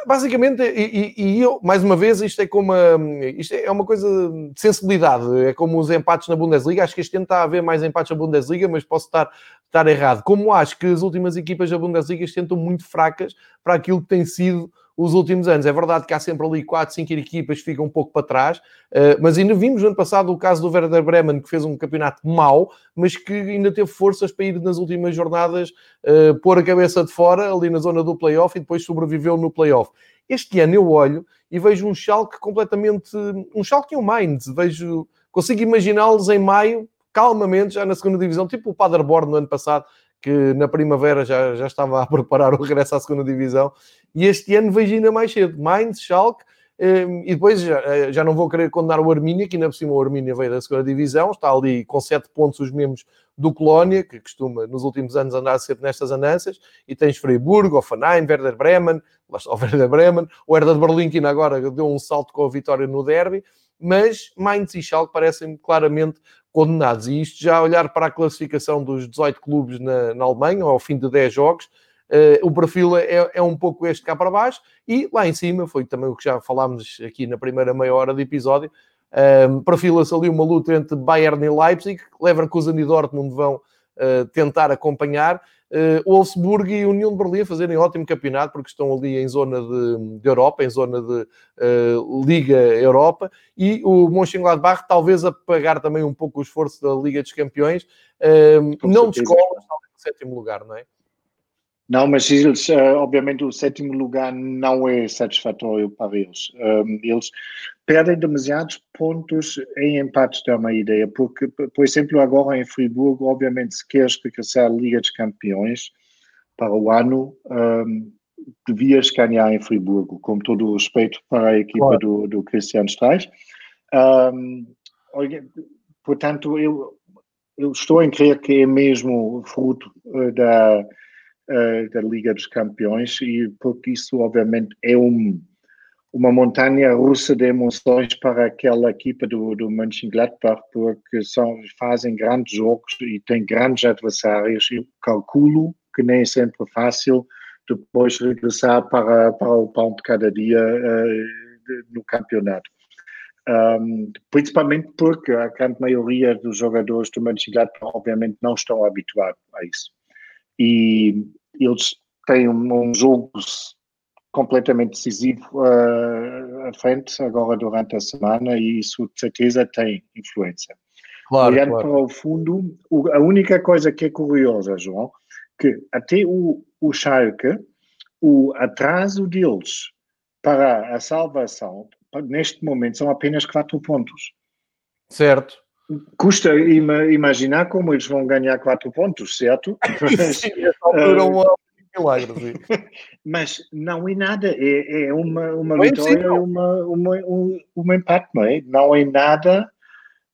basicamente, e, e, eu, mais uma vez, isto é como uma, isto é uma coisa de sensibilidade. É como os empates na Bundesliga. Acho que este ano está a haver mais empates na Bundesliga, mas posso estar, estar errado. Como acho que as últimas equipas da Bundesliga estão muito fracas para aquilo que tem sido os últimos anos. É verdade que há sempre ali 4, 5 equipas que ficam um pouco para trás, eh, mas ainda vimos no ano passado o caso do Werder Bremen, que fez um campeonato mau, mas que ainda teve forças para ir nas últimas jornadas uh, pôr a cabeça de fora, ali na zona do playoff, e depois sobreviveu no playoff. Este ano eu olho e vejo um Schalke completamente... Um Schalke e um Mainz. Vejo... Consigo imaginá-los em maio, calmamente, já na segunda divisão, tipo o Paderborn no ano passado, que na primavera já, já estava a preparar o regresso à segunda divisão, e este ano vejo ainda mais cedo. Mainz, Schalke, ehm, e depois já, eh, já não vou querer condenar o Armínia, que ainda por cima o Armínia veio da segunda divisão, está ali com sete pontos os mesmos do Colónia, que costuma nos últimos anos andar sempre nestas andanças, e tens Freiburg, Offenheim, Werder Bremen, o Werder Bremen, o Herder de Berlim, que agora deu um salto com a vitória no derby, mas Mainz e Schalke parecem claramente condenados. E isto já olhar para a classificação dos 18 clubes na, na Alemanha, ao fim de 10 jogos, uh, o perfil é, é, um pouco este cá para baixo, e lá em cima, foi também o que já falámos aqui na primeira meia hora do episódio, um, Perfila-se ali uma luta entre Bayern e Leipzig, Leverkusen e Dortmund vão uh, tentar acompanhar. Uh, Wolfsburg e União de Berlim a fazerem ótimo campeonato porque estão ali em zona de, de Europa, em zona de uh, Liga Europa. E o Mönchengladbach talvez a pagar também um pouco o esforço da Liga dos Campeões, uh, não de escolas, talvez no sétimo lugar, não é? Não, mas eles, uh, obviamente, o sétimo lugar não é satisfatório para eles. Um, eles perdem demasiados pontos em empates, dá uma ideia, porque, por exemplo, agora em Friburgo, obviamente, se queres regressar à Liga dos Campeões para o ano, um, devias ganhar em Friburgo, com todo o respeito para a equipa do, do Christian Streich. Um, portanto, eu, eu estou a crer que é mesmo fruto uh, da uh, da Liga dos Campeões e porque isso obviamente é um, uma montanha russa de emoções para aquela equipa do, do Mönchengladbach porque são, fazem grandes jogos e têm grandes adversários eu calculo que nem é sempre fácil depois regressar para, para o pão de cada dia uh, no campeonato. Um, principalmente porque a grande maioria dos jogadores do Mönchengladbach obviamente não estão habituados a isso. E eles têm um, um jogo completamente decisivo uh, à frente agora durante a semana e isso de certeza tem influência. Claro, Olhando claro. para o fundo, a única coisa que é curiosa, João, que até o, o Schalke, o atraso deles para a salvação, neste momento, são apenas quatro pontos. Certo. Custa imaginar como eles vão ganhar quatro pontos, certo? sim, essa altura uh, um milagre, sim. Mas não é nada, é, é uma, uma não vitória, é uma, uma, um, um empate, não é? Não é nada,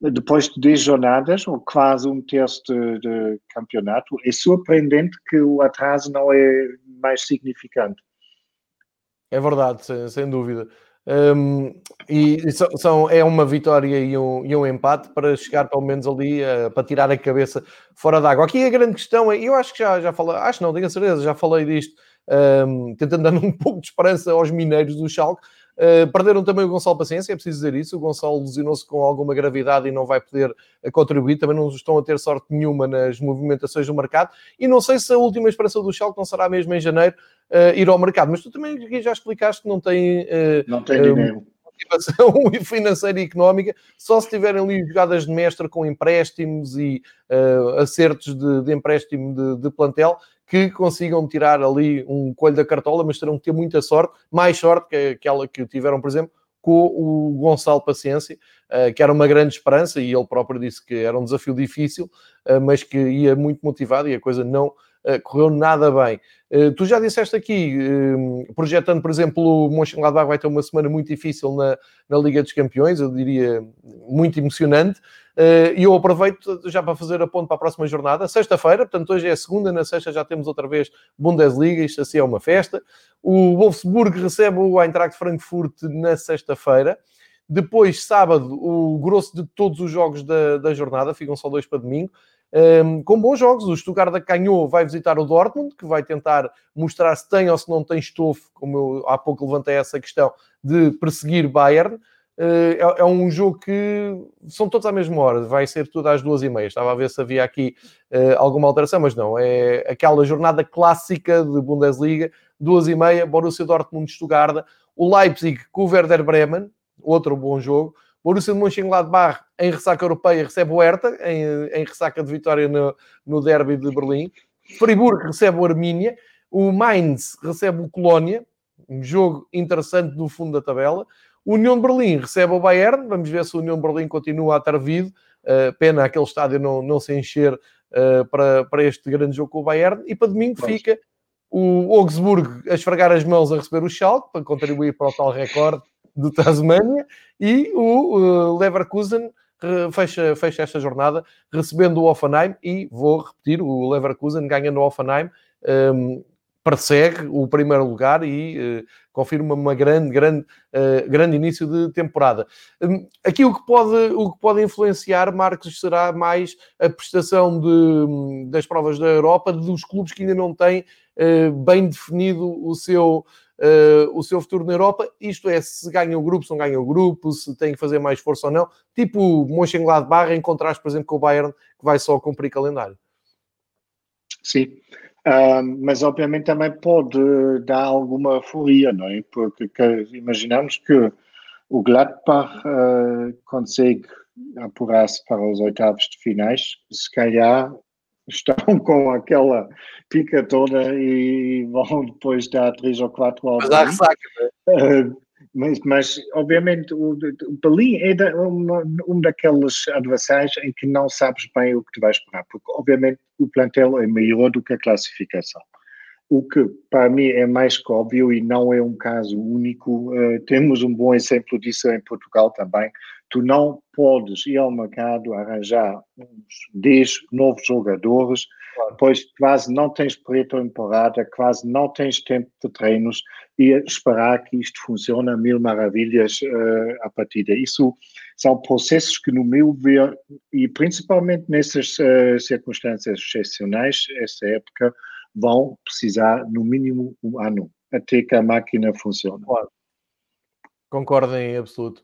depois de 10 jornadas, ou quase um terço de, de campeonato, é surpreendente que o atraso não é mais significante. É verdade, sem, sem dúvida. Um, e são, é uma vitória e um, e um empate para chegar pelo menos ali uh, para tirar a cabeça fora d'água. Aqui a grande questão é, eu acho que já, já falei, acho não, tenho a certeza, já falei disto, um, tentando dar um pouco de esperança aos mineiros do Schalke. Uh, perderam também o Gonçalo Paciência, é preciso dizer isso. O Gonçalo lesionou-se com alguma gravidade e não vai poder uh, contribuir. Também não estão a ter sorte nenhuma nas movimentações do mercado. E não sei se a última esperança do Schalke não será mesmo em janeiro uh, ir ao mercado. Mas tu também já explicaste que não tem, não tem dinheiro. Motivação financeira e económica, só se tiverem ali jogadas de mestre com empréstimos e uh, acertos de, de empréstimo de, de, plantel que consigam tirar ali um coelho da cartola, mas terão que ter muita sorte, mais sorte que aquela que tiveram, por exemplo, com o Gonçalo Paciência, que era uma grande esperança, e ele próprio disse que era um desafio difícil, mas que ia muito motivado e a coisa não correu nada bem. Eh, tu já disseste aqui, eh, projetando, por exemplo, o Mönchengladbach vai ter uma semana muito difícil na, na Liga dos Campeões, eu diria muito emocionante, e eu aproveito já para fazer a ponto para a próxima jornada, sexta-feira, portanto hoje é a segunda, na sexta já temos outra vez Bundesliga, isto assim é uma festa. O Wolfsburg recebe o Eintracht Frankfurt na sexta-feira, depois, sábado, o grosso de todos os jogos da, da jornada, ficam só dois para domingo um, com bons jogos. O Stuttgart ganhou, vai visitar o Dortmund, que vai tentar mostrar se tem ou se não tem estofo, como eu há pouco levantei essa questão, de perseguir Bayern. Uh, é, é, um jogo que são todos à mesma hora, vai ser tudo às duas e meia. Estava a ver se havia aqui uh, alguma alteração, mas não. É aquela jornada clássica de Bundesliga, duas e meia, Borussia Dortmund, Stuttgart, o Leipzig com o Werder Bremen, outro bom jogo. Borussia de Mönchengladbach em ressaca europeia recebe o Hertha, em, em ressaca de vitória no, no derby de Berlim. Friburgo recebe o Armínia. O Mainz recebe o Colónia, um jogo interessante no fundo da tabela. O União de Berlim recebe o Bayern. Vamos ver se o União de Berlim continua a estar vivo. Uh, pena aquele estádio não, não se encher uh, para, para este grande jogo com o Bayern. E para domingo fica o Augsburg a esfregar as mãos a receber o Schalke para contribuir para o tal recorde do Tasmania e o uh, Leverkusen fecha, fecha esta jornada recebendo o Offenheim e, vou repetir, o Leverkusen ganha no Offenheim, um, persegue o primeiro lugar e uh, confirma uma grande, grande, uh, grande início de temporada. Um, aqui o que, pode, o que pode influenciar, Marcos, será mais a prestação de, das provas da Europa dos clubes que ainda não têm uh, bem definido o seu, o seu futuro na Europa. Isto é, se ganha o grupo, se não ganha o grupo, se tem que fazer mais força ou não. Tipo o Mönchengladbach em contraste, por exemplo, com o Bayern, que vai só cumprir calendário. Sim. Uh, mas obviamente também pode dar alguma euforia, não é? Porque que, imaginamos que o Gladbach uh, consegue apurar-se para os oitavos de finais, se calhar estão com aquela pica toda e vão depois dar três ou quatro horas. Mas há ressaca, uh, mas, mas, obviamente, o, o Berlim é da, uma, um daqueles adversários em que não sabes bem o que te vais esperar, porque, obviamente, o plantel é maior do que a classificação. O que, para mim, é mais que óbvio e não é um caso único. Uh, temos um bom exemplo disso em Portugal também. Tu não podes ir ao mercado arranjar uns 10 novos jogadores, claro. pois quase não tens preto-temporada, quase não tens tempo de treinos e esperar que isto funcione a mil maravilhas uh, a partir. Isso são processos que, no meu ver, e principalmente nessas uh, circunstâncias excepcionais, essa época, vão precisar no mínimo um ano até que a máquina funcione. Claro. Concordo em absoluto.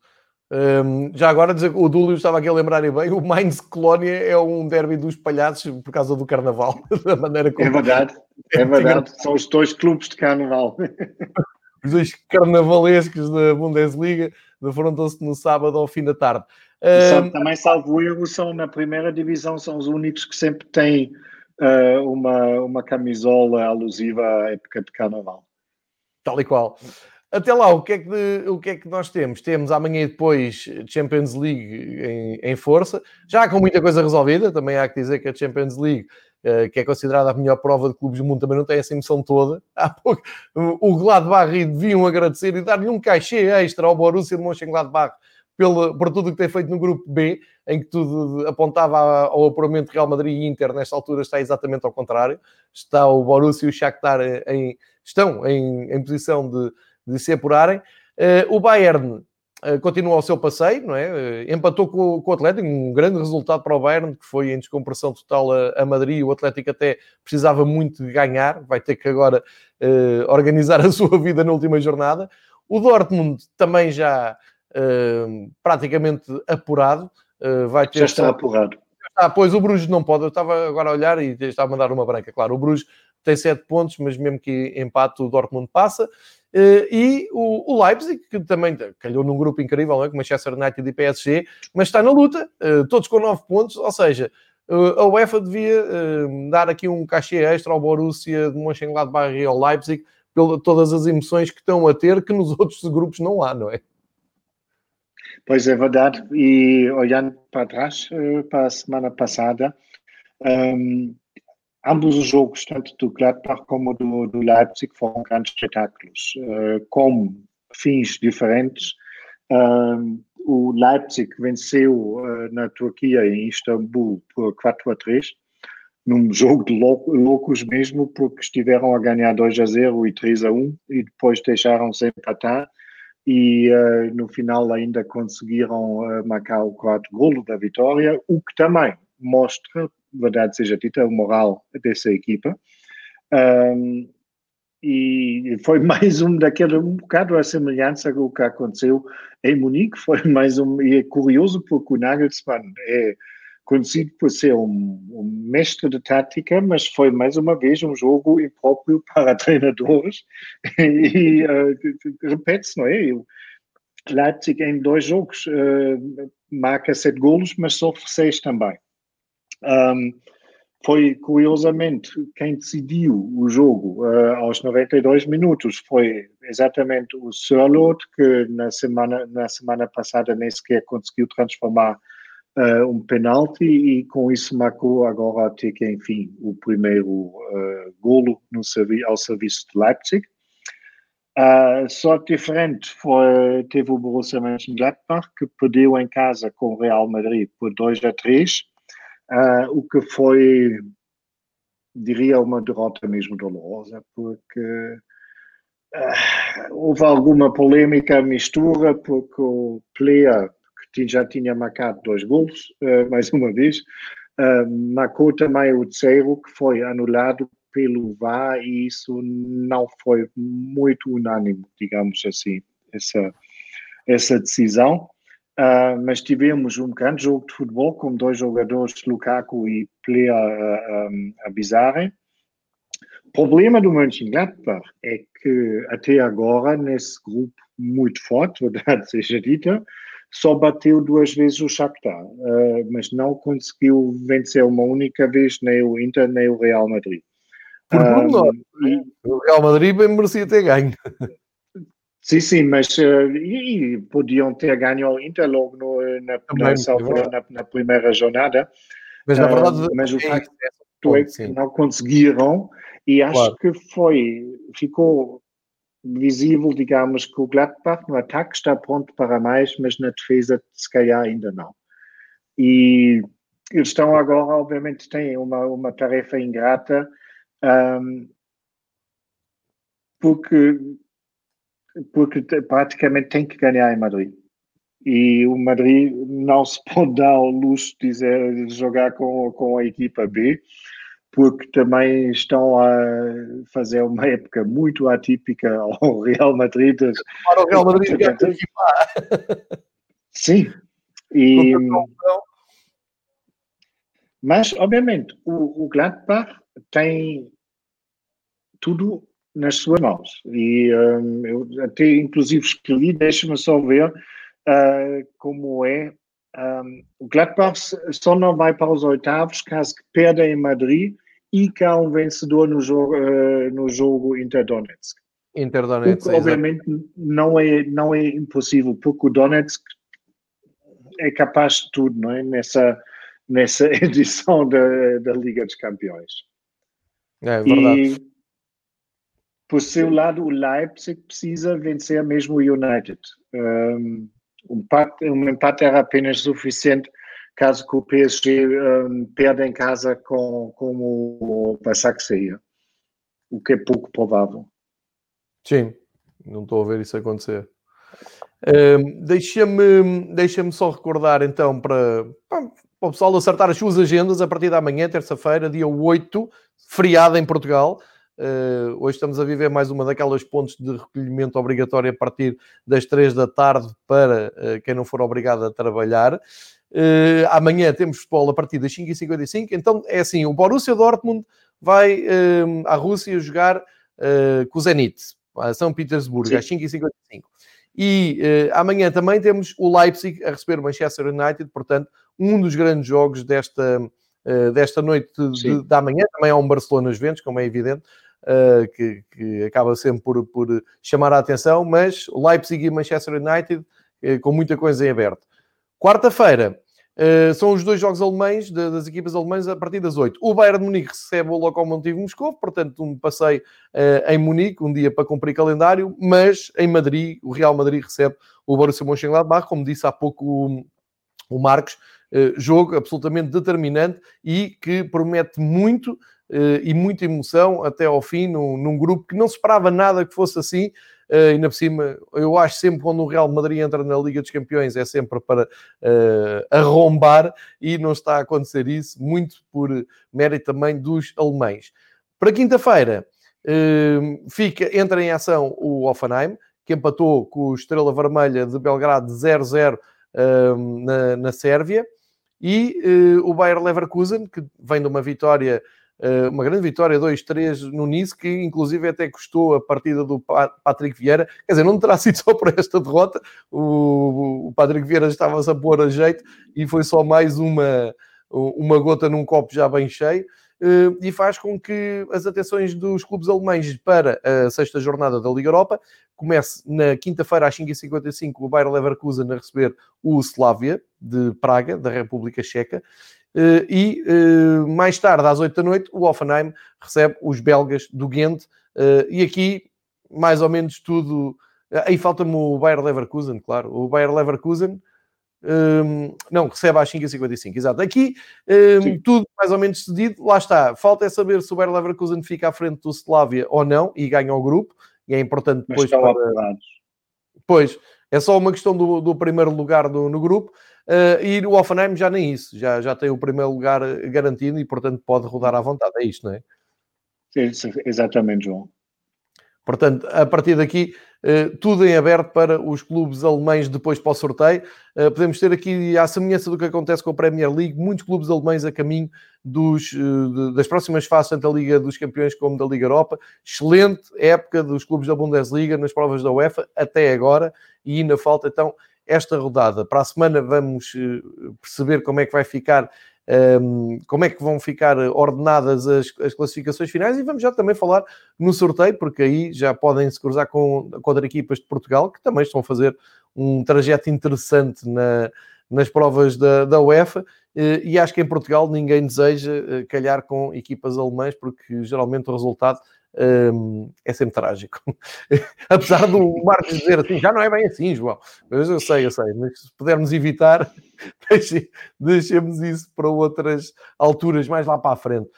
Um, já agora, o Dúlio estava aqui a lembrar bem, o Mainz Colónia é um derby dos palhaços por causa do carnaval, da maneira como... É verdade, é verdade, são os dois clubes de carnaval. Os dois carnavalescos da Bundesliga defrontam-se no sábado ao fim da tarde. Um... Também, salvo erro, são na primeira divisão, são os únicos que sempre têm uh, uma, uma camisola alusiva à época de carnaval. Tal e qual. Até lá, o que, é que, o que é que nós temos? Temos amanhã e depois Champions League em, em, força, já com muita coisa resolvida. Também há que dizer que a Champions League, uh, que é considerada a melhor prova de clubes do mundo, também não tem essa emoção toda. Há pouco, o Gladbach deviam agradecer e dar-lhe um cachê extra ao Borussia de Mönchengladbach pelo, por tudo o que tem feito no grupo B, em que tudo apontava ao apuramento de Real Madrid e Inter, nesta altura está exatamente ao contrário. Está o Borussia e o Shakhtar em, estão em, em posição de de se apurarem. Uh, o Bayern uh, continua o seu passeio, não é? Uh, empatou com, com, o Atlético, um grande resultado para o Bayern, que foi em descompressão total a, a Madrid. O Atlético até precisava muito de ganhar, vai ter que agora organizar a sua vida na última jornada. O Dortmund também já praticamente apurado. vai ter já está apurado. Ah, pois o Bruges não pode. Eu estava agora a olhar e estava a mandar uma branca. Claro, o Bruges tem 7 pontos, mas mesmo que empate, o Dortmund passa. Uh, e o, Leipzig, que também calhou num grupo incrível, não é? com Manchester United e PSG, mas está na luta, uh, todos com 9 pontos, ou seja, uh, a UEFA devia dar aqui um cachê extra ao Borussia de Mönchengladbach e ao Leipzig, pelas todas as emoções que estão a ter, que nos outros grupos não há, não é? Pois é verdade, e olhando para trás, para a semana passada, um, ehm, ambos os jogos, tanto do Gladbach como do, do Leipzig, foram grandes espetáculos, uh, com fins diferentes. Uh, o Leipzig venceu uh, na Turquia, em Istambul, por 4 a 3, num jogo de loucos mesmo, porque estiveram a ganhar 2 a 0 e 3 a 1 e depois deixaram-se empatar e uh, no final ainda conseguiram marcar o quarto golo da vitória, o que também mostra verdade seja dita, o moral dessa equipa. Um, e foi mais um daquele, um bocado a semelhança com o que aconteceu em Munique, foi mais um, e é curioso porque o Nagelsmann é conhecido por ser um, um mestre de tática, mas foi mais uma vez um jogo impróprio para treinadores, e uh, repete-se, não é? O Leipzig em dois jogos uh, marca sete golos, mas sofre seis também. Um, foi curiosamente quem decidiu o jogo uh, aos 92 minutos foi exatamente o Sörlot, que na semana, na semana passada nem sequer conseguiu transformar uh, um penalti e com isso marcou agora até que enfim o primeiro uh, golo no servi ao serviço de Leipzig. Uh, só diferente foi, teve o Borussia Mönchengladbach, que perdeu em casa com o Real Madrid por 2 a 3, uh, o que foi, diria, uma derrota mesmo dolorosa, porque uh, houve alguma polêmica mistura, porque o player que já tinha marcado dois gols, mais uma vez, marcou também o terceiro, que foi anulado pelo VAR e isso não foi muito unânime, digamos assim, essa, essa decisão. Uh, mas tivemos um grande jogo de futebol com dois jogadores, Lukaku e Plea, uh, um, a bizarrem. O problema do Mönchengladbach é que até agora, nesse grupo muito forte, verdade seja dita, só bateu duas vezes o Shakhtar, uh, mas não conseguiu vencer uma única vez nem o Inter nem o Real Madrid. Por um, o Real Madrid bem merecia ter ganho. Sim, sim, mas uh, e, podiam ter ganho ao Inter logo no, na, Também, na, na, na, primeira jornada. Mas na verdade, uh, mas o facto é que não conseguiram e acho claro. que foi, ficou visível, digamos, que o Gladbach no ataque está pronto para mais, mas na defesa se calhar ainda não. E eles estão agora, obviamente, têm uma, uma tarefa ingrata um, porque, porque praticamente tem que ganhar em Madrid. E o Madrid não se pode dar ao luxo de, dizer, de jogar com, com a equipa B, porque também estão a fazer uma época muito atípica ao Real Madrid. Para o Real Madrid Sim. E, mas, obviamente, o, o Gladbach tem tudo nas suas mãos. E um, eu até, inclusive, escrevi, deixa-me só ver uh, como é. Um, o Gladbach só não vai para os oitavos caso que perda em Madrid e que há um vencedor no jogo, uh, no jogo Inter-Donetsk. Inter-Donetsk, obviamente não é, não é impossível, porque o Donetsk é capaz de tudo, não é? Nessa, nessa edição da, da Liga dos Campeões. É verdade. E, por seu lado, o Leipzig precisa vencer mesmo o United. Um, empate, um empate era apenas suficiente caso que o PSG um, perda em casa com, com o Passaxeia, o que é pouco provável. Sim, não estou a ver isso acontecer. Um, deixa-me deixa só recordar então para, para, para o pessoal acertar as suas agendas a partir da manhã, terça-feira, dia 8, feriado em Portugal. Uh, hoje estamos a viver mais uma daquelas pontes de recolhimento obrigatório a partir das 3 da tarde para uh, quem não for obrigado a trabalhar. Uh, amanhã temos futebol a partir das 5h55. Então é assim: o Borussia Dortmund vai à Rússia jogar com o Zenit, a São Petersburgo, Sim. às 5h55. E amanhã também temos o Leipzig a receber o Manchester United, portanto, um dos grandes jogos desta, desta noite de, da manhã. Também há um Barcelona-Juventus, como é evidente uh, que, que, acaba sempre por, por, chamar a atenção, mas Leipzig e Manchester United uh, com muita coisa em aberto. Quarta-feira uh, são os dois jogos alemães de, das equipas alemãs a partir das 8. O Bayern de Munique recebe o Lokomotiv Moscou, portanto um passeio em Munique, um dia para cumprir calendário, mas em Madrid, o Real Madrid recebe o Borussia Mönchengladbach, como disse há pouco o, o Marcos, jogo absolutamente determinante e que promete muito e muita emoção até ao fim, num, num, grupo que não se esperava nada que fosse assim. Uh, ainda por cima, eu acho sempre quando o Real Madrid entra na Liga dos Campeões é sempre para uh, arrombar e não está a acontecer isso, muito por mérito também dos alemães. Para quinta-feira, uh, fica, entra em ação o Offenheim, que empatou com o Estrela Vermelha de Belgrado 0-0 na, na Sérvia, e o Bayer Leverkusen, que vem de uma vitória eh, uma grande vitória 2-3 no Nice, que inclusive até custou a partida do Patrick Vieira. Quer dizer, não terá sido só por esta derrota, o, Patrick Vieira estava-se a pôr a jeito e foi só mais uma, uma gota num copo já bem cheio. Eh, e faz com que as atenções dos clubes alemães para a sexta jornada da Liga Europa comece na quinta-feira às 5h55 o Bayer Leverkusen a receber o Slavia de Praga, da República Checa, eh, e eh, mais tarde, às 8 da noite, o Offenheim recebe os belgas do Ghent. Eh, e aqui mais ou menos tudo. Aí falta-me o Bayer Leverkusen, claro. O Bayer Leverkusen um, não, recebe às 5h55, exato. Aqui um, tudo mais ou menos cedido, lá está. Falta é saber se o Bayer Leverkusen fica à frente do Slavia ou não e ganha o grupo, e é importante depois para... Pois, é só uma questão do, do primeiro lugar do, no grupo. Uh, e o Offenheim já nem isso, já, já tem o primeiro lugar garantido e, portanto, pode rodar à vontade. É isto, não é? Sim, exatamente, João. Portanto, a partir daqui, eh, tudo em aberto para os clubes alemães depois para o sorteio. Eh, podemos ter aqui, à semelhança do que acontece com a Premier League, muitos clubes alemães a caminho dos, eh, das próximas fases, tanto da Liga dos Campeões como da Liga Europa. Excelente época dos clubes da Bundesliga nas provas da UEFA até agora e ainda falta então esta rodada. Para a semana vamos perceber como é que vai ficar um, como é que vão ficar ordenadas as, as, classificações finais e vamos já também falar no sorteio, porque aí já podem se cruzar com, contra equipas de Portugal que também estão a fazer um trajeto interessante na, nas provas da, da UEFA eh, e acho que em Portugal ninguém deseja eh, calhar com equipas alemãs porque geralmente o resultado é sempre trágico. Apesar do Marcos dizer assim, já não é bem assim, João. Mas eu sei, eu sei, mas se pudermos evitar, deixemos isso para outras alturas, mais lá para a frente.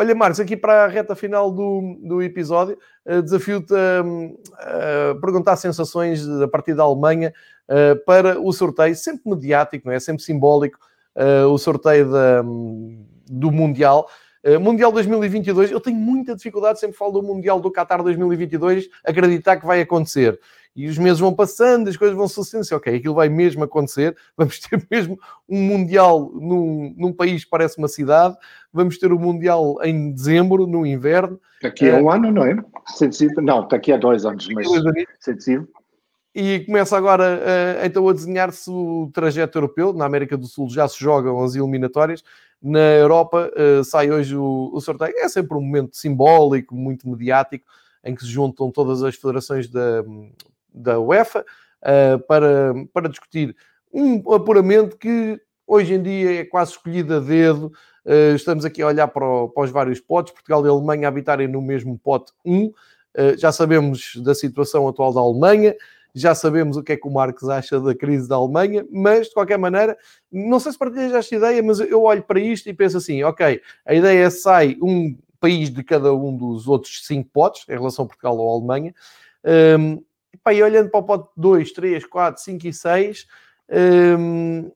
Olha, Marcos, aqui para a reta final do, do episódio, uh, desafio-te a, a, perguntar sensações a partir da Alemanha uh, para o sorteio, sempre mediático, não é? Sempre simbólico, uh, o sorteio da, do Mundial. Eh, Mundial 2022, eu tenho muita dificuldade, sempre falo do Mundial do Qatar 2022, acreditar que vai acontecer. E os meses vão passando, as coisas vão sucedendo. Assim, ok, aquilo vai mesmo acontecer. Vamos ter mesmo um Mundial num, num país que parece uma cidade. Vamos ter o Mundial em dezembro, no inverno. Daqui a um uh, ano, não é? Sensível. Não, daqui a dois anos, mas sensível. E começa agora uh, então a desenhar-se o trajeto europeu. Na América do Sul já se jogam as eliminatórias. Na Europa uh, sai hoje o, o, sorteio. É sempre um momento simbólico, muito mediático, em que se juntam todas as federações da, da UEFA uh, para, para discutir um apuramento que hoje em dia é quase escolhido a dedo. Estamos aqui a olhar para, o, para, os vários potes, Portugal e Alemanha habitarem no mesmo pote 1. já sabemos da situação atual da Alemanha já sabemos o que é que o Marcos acha da crise da Alemanha, mas de qualquer maneira, não sei se partilhas esta ideia, mas eu olho para isto e penso assim: ok, a ideia é sai um país de cada um dos outros cinco potes, em relação a Portugal ou a Alemanha, um, e olhando para o pote 2, 3, 4, 5 e 6, um,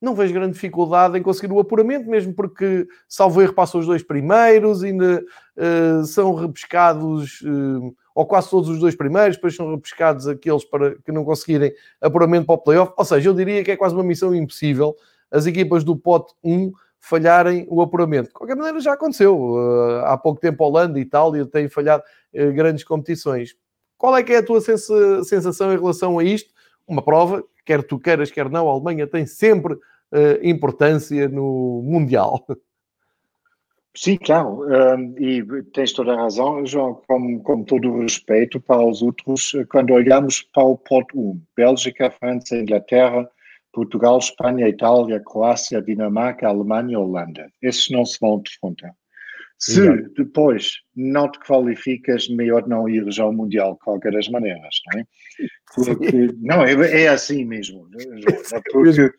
não vejo grande dificuldade em conseguir o apuramento, mesmo porque, salvo erro, passam os dois primeiros, ainda uh, são repescados, uh, ou quase todos os dois primeiros, depois são repescados aqueles para que não conseguirem apuramento para o playoff. Ou seja, eu diria que é quase uma missão impossível as equipas do pote 1 falharem o apuramento. De qualquer maneira, já aconteceu. Uh, há pouco tempo, Holanda e Itália têm falhado grandes competições. Qual é que é a tua sensação em relação a isto? Uma prova quer tu queiras, quer não, a Alemanha tem sempre uh, importância no Mundial. Sim, claro, e tens toda a razão, João, com, com todo o respeito para os outros, quando olhamos para o pote 1, Bélgica, França, Inglaterra, Portugal, Espanha, Itália, Croácia, Dinamarca, Alemanha, Holanda. Esses não se vão defrontar. Se Exato. depois não te qualificas, melhor não ires ao Mundial de qualquer das maneiras, não é? Porque, não, é, é, assim mesmo. Né, é porque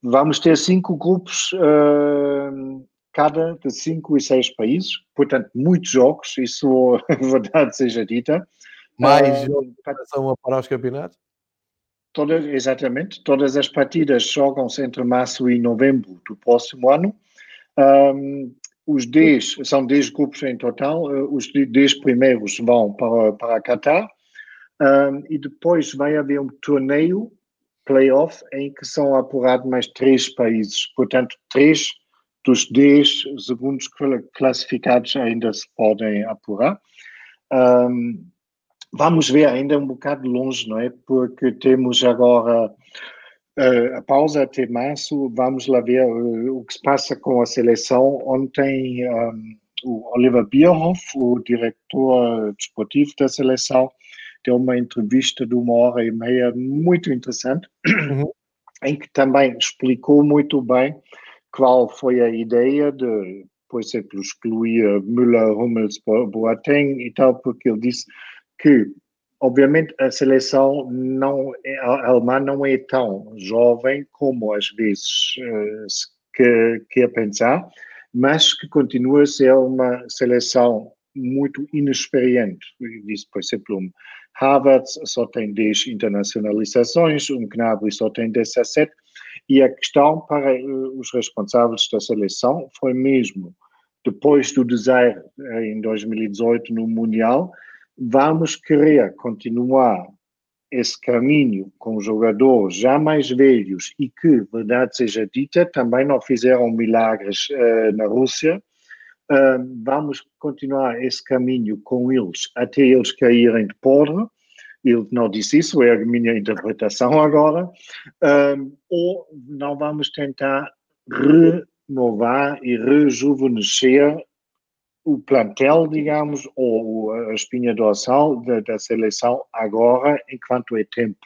vamos ter cinco grupos, uh, cada de cinco e seis países, portanto, muitos jogos, isso a verdade seja dita. Mais uh, jogos para os campeonatos? Todas, exatamente, todas as partidas jogam-se entre março e novembro do próximo ano. Um, os 10, são 10 grupos em total, eh, os 10 primeiros vão para, para Qatar um, e depois vai haver um torneio playoff em que são apurados mais três países. Portanto, três dos 10 segundos classificados ainda se podem apurar. Um, vamos ver ainda um bocado longe, não é? Porque temos agora Uh, a pausa até março, vamos lá ver uh, o que se passa com a seleção. Ontem, um, o Oliver Bierhoff, o diretor desportivo da seleção, deu uma entrevista de uma hora e meia muito interessante, uhum. em que também explicou muito bem qual foi a ideia de por exemplo, excluía Müller, Hummels, Boateng e tal, porque ele disse que, obviamente, a seleção não é, alemã não é tão jovem como às vezes uh, se quer, quer pensar, mas que continua a ser uma seleção muito inexperiente. Disse, por exemplo, um Havertz só tem 10 internacionalizações, um Gnabry só tem 17, e a questão para eh, os responsáveis da seleção foi mesmo, depois do desaire eh, em 2018 no Mundial, vamos querer continuar esse caminho com jogadores já mais velhos e que, verdade seja dita, também não fizeram milagres uh, na Rússia, uh, vamos continuar esse caminho com eles até eles caírem de podre. Ele não disse isso, é a minha interpretação agora. Uh, ou não vamos tentar renovar e rejuvenescer o plantel, digamos, ou a espinha dorsal da, da seleção agora, enquanto é tempo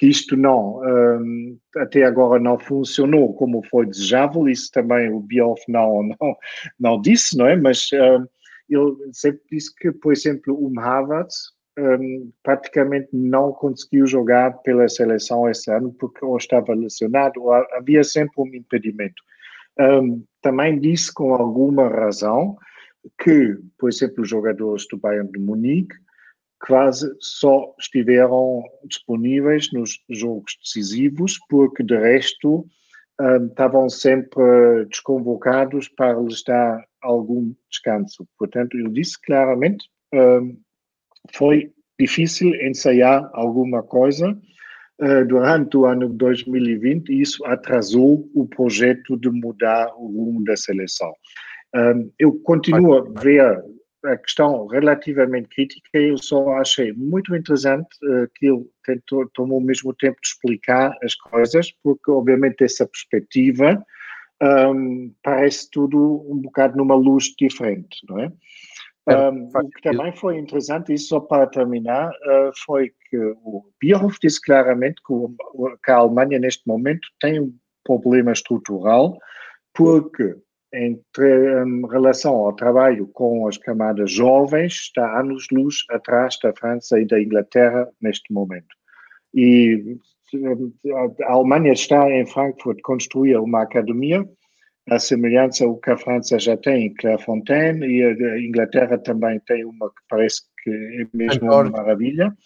que isto não, um, até agora não funcionou como foi desejável, isso também o Bioff não, não, não disse, não é? Mas um, ele sempre disse que, por exemplo, o Havertz um, praticamente não conseguiu jogar pela seleção esse ano porque ou estava lesionado ou havia sempre um impedimento. Hum, também disse com alguma razão que, por exemplo, os jogadores do Bayern de Munique quase só estiveram disponíveis nos jogos decisivos, porque de resto um, estavam sempre desconvocados para lhes dar algum descanso. Portanto, ele disse claramente um, foi difícil ensaiar alguma coisa uh, durante o ano de 2020 e isso atrasou o projeto de mudar o rumo da seleção. Um, eu continuo a ver a questão relativamente crítica, eu só achei muito interessante uh, que ele tentou, tomou ao mesmo tempo de explicar as coisas, porque obviamente essa perspectiva um, parece tudo um bocado numa luz diferente, não é? Um, o que também foi interessante, e só para terminar, uh, foi que o Bierhoff disse claramente que, o, que a Alemanha neste momento tem um problema estrutural, porque entre em relação ao trabalho com as camadas jovens, está anos-luz atrás da França e da Inglaterra neste momento. E a Alemanha está em Frankfurt construir uma academia, a semelhança do que a França já tem em Clairefontaine, e a Inglaterra também tem uma que parece que é mesmo uma maravilha.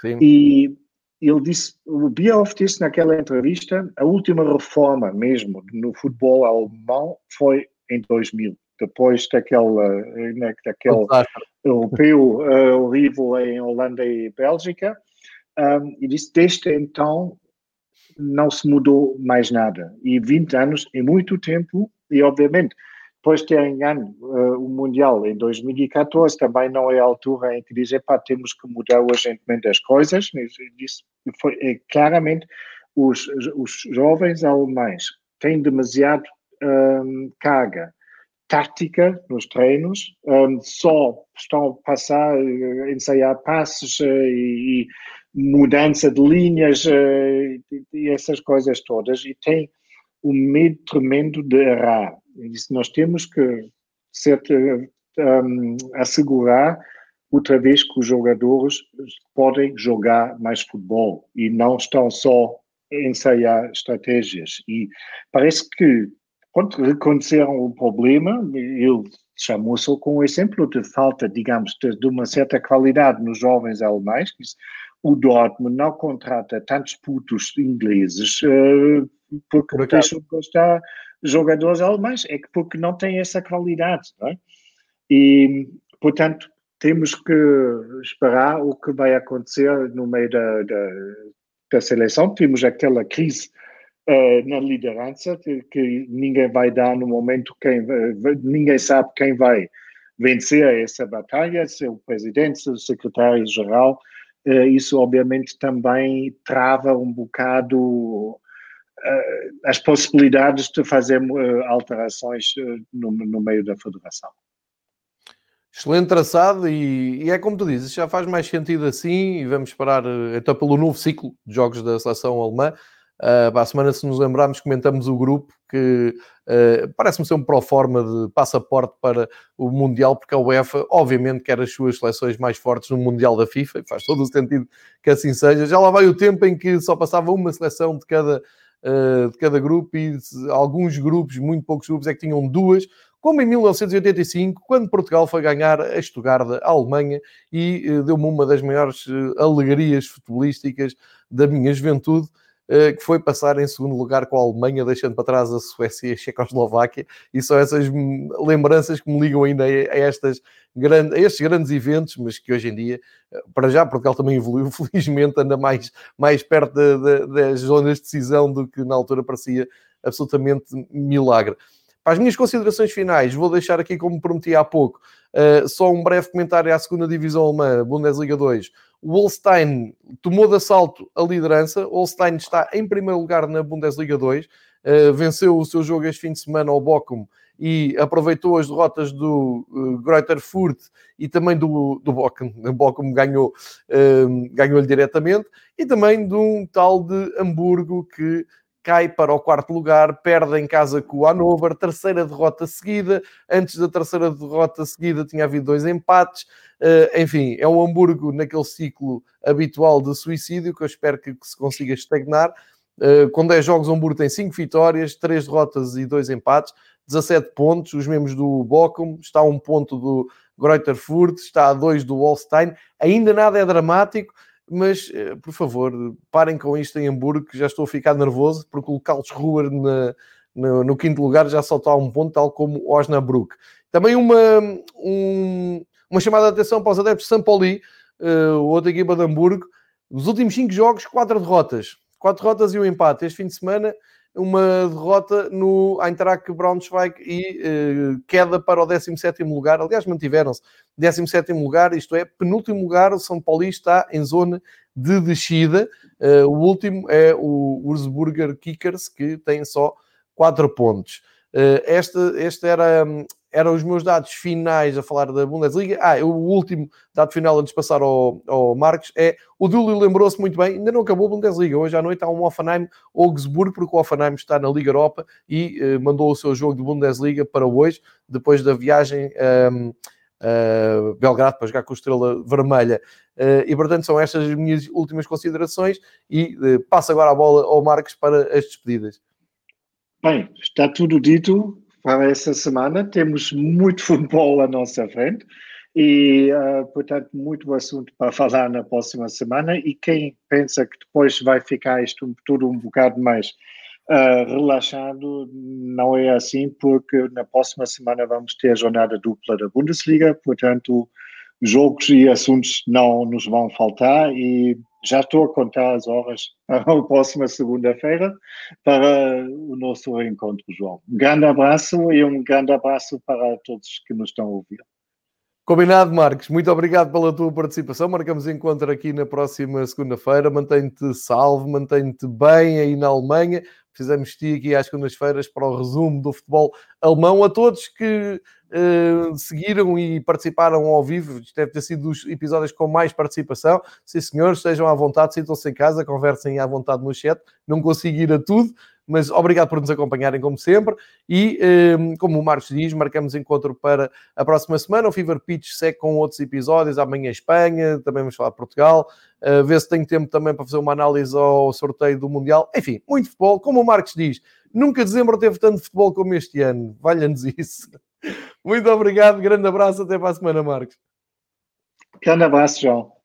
Sim. E ele disse, o Bierhoff disse naquela entrevista, a última reforma mesmo no futebol alemão foi em 2000, depois daquela, né, daquele europeu uh, horrível em Holanda e Bélgica, um, e disse, desde então não se mudou mais nada. E 20 anos é muito tempo, e obviamente depois de terem ganho uh, o Mundial em 2014, também não é a altura em que dizem, pá, temos que mudar urgentemente as coisas. Isso foi, é, claramente, os, os jovens alemães têm demasiado um, carga tática nos treinos, um, só estão a passar, a ensaiar passos uh, e, e, mudança de linhas uh, e, essas coisas todas, e tem um medo tremendo de errar. Disse, nós temos que ser, um, assegurar outra vez que os jogadores podem jogar mais futebol e não estão só a ensaiar estratégias. E parece que, quando reconheceram o problema, ele chamou-se com um exemplo de falta, digamos, de, de, uma certa qualidade nos jovens alemães. O Dortmund não contrata tantos putos ingleses uh, porque Por deixam de gostar jogadores alemães, é que porque não têm essa qualidade, não é? E, portanto, temos que esperar o que vai acontecer no meio da, da, da seleção. Temos aquela crise uh, na liderança que, ninguém vai dar no momento, quem, ninguém sabe quem vai vencer essa batalha, se é o presidente, se é o secretário-geral. Uh, isso, obviamente, também trava um bocado eh, as possibilidades de fazer eh, alterações eh, no, no meio da federação. Excelente traçado e, e, é como tu dizes, já faz mais sentido assim e vamos esperar então pelo novo ciclo de jogos da seleção alemã. Uh, para a semana, se nos lembrarmos, comentamos o grupo que uh, parece-me ser um pró-forma de passaporte para o Mundial, porque a UEFA, obviamente, quer as suas seleções mais fortes no Mundial da FIFA, e faz todo o sentido que assim seja. Já lá vai o tempo em que só passava uma seleção de cada, uh, de cada grupo e alguns grupos, muito poucos grupos, é que tinham duas, como em 1985, quando Portugal foi ganhar a Estugarda, a Alemanha, e deu-me uma das maiores alegrias futebolísticas da minha juventude, eh, que foi passar em segundo lugar com a Alemanha, deixando para trás a Suécia e a Checoslováquia, e são essas lembranças que me ligam ainda a, estas grandes, a estes grandes eventos, mas que hoje em dia, eh, para já, Portugal também evoluiu, felizmente anda mais, mais perto de, de, das zonas de decisão do que na altura parecia absolutamente milagre. Para as minhas considerações finais, vou deixar aqui, como prometi há pouco, uh, só um breve comentário à segunda divisão alemã, Bundesliga 2. O Holstein tomou de assalto a liderança. O Holstein está em primeiro lugar na Bundesliga 2. Uh, eh, venceu o seu jogo este fim de semana ao Bochum e aproveitou as derrotas do uh, Greuther Furt e também do, do Bochum. O Bochum ganhou, uh, ganhou-lhe diretamente. E também de um tal de Hamburgo que cai para o quarto lugar, perde em casa com o Hannover, terceira derrota seguida. Antes da terceira derrota seguida tinha havido dois empates. Uh, enfim, é um Hamburgo naquele ciclo habitual de suicídio que eu espero que, se consiga estagnar. Uh, com 10 jogos, o Hamburgo tem 5 vitórias, 3 derrotas e 2 empates, 17 pontos, os mesmos do Bochum, está a um ponto do Greuther Furt, está a 2 do Holstein. Ainda nada é dramático, mas uh, por favor, parem com isto em Hamburgo, que já estou a ficar nervoso, porque o Karlsruhe na, no, no, quinto lugar já só está a um ponto, tal como Osnabrück. Também uma, um, uma chamada de atenção para os adeptos de São Paulo, uh, outra equipa de Hamburgo. Nos últimos 5 jogos, 4 derrotas. 4 derrotas e um empate. Este fim de semana, uma derrota no Eintracht Braunschweig e uh, queda para o 17º lugar. Aliás, mantiveram-se. 17º lugar, isto é, penúltimo lugar, o São Paulo está em zona de descida. Uh, o último é o Wurzburger Kickers, que tem só 4 pontos. Uh, este, este era um, eram os meus dados finais a falar da Bundesliga. Ah, o último dado final antes de passar ao, ao Marcos é o Dúlio lembrou-se muito bem, ainda não acabou a Bundesliga. Hoje à noite há um Offenheim Augsburg, porque o Offenheim está na Liga Europa e uh, mandou o seu jogo de Bundesliga para hoje, depois da viagem. Um, Uh, Belgrado para jogar com a Estrela Vermelha. Uh, e portanto são estas as minhas últimas considerações e uh, passo agora a bola ao Marcos para as despedidas. Bem, está tudo dito para essa semana. Temos muito futebol à nossa frente e, uh, portanto, muito assunto para falar na próxima semana. E quem pensa que depois vai ficar isto tudo um bocado mais uh, relaxado, não é assim, porque na próxima semana vamos ter a jornada dupla da Bundesliga, portanto, jogos e assuntos não nos vão faltar e já estou a contar as horas para a próxima segunda-feira para o nosso reencontro, João. Um grande abraço e um grande abraço para todos que nos estão a ouvir. Combinado, Marcos. Muito obrigado pela tua participação. Marcamos encontro aqui na próxima segunda-feira. Mantém-te salvo, mantém-te bem aí na Alemanha. Precisamos de ti aqui às segundas-feiras para o resumo do futebol alemão. A todos que uh, seguiram e participaram ao vivo, isto deve ter sido dos episódios com mais participação. Sim, senhores, estejam à vontade, sintam-se em casa, conversem à vontade no chat. Não consigo ir a tudo, mas obrigado por nos acompanharem como sempre. E um, como o Marcos diz, marcamos encontro para a próxima semana, o Fever Pitch segue com outros episódios, amanhã Espanha, também vamos falar de Portugal, uh, ver se tenho tempo também para fazer uma análise ao sorteio do Mundial, enfim, muito futebol, como o Marcos diz, nunca dezembro teve tanto futebol como este ano, valha-nos isso. Muito obrigado, grande abraço, até para a semana, Marcos. Grande abraço, João.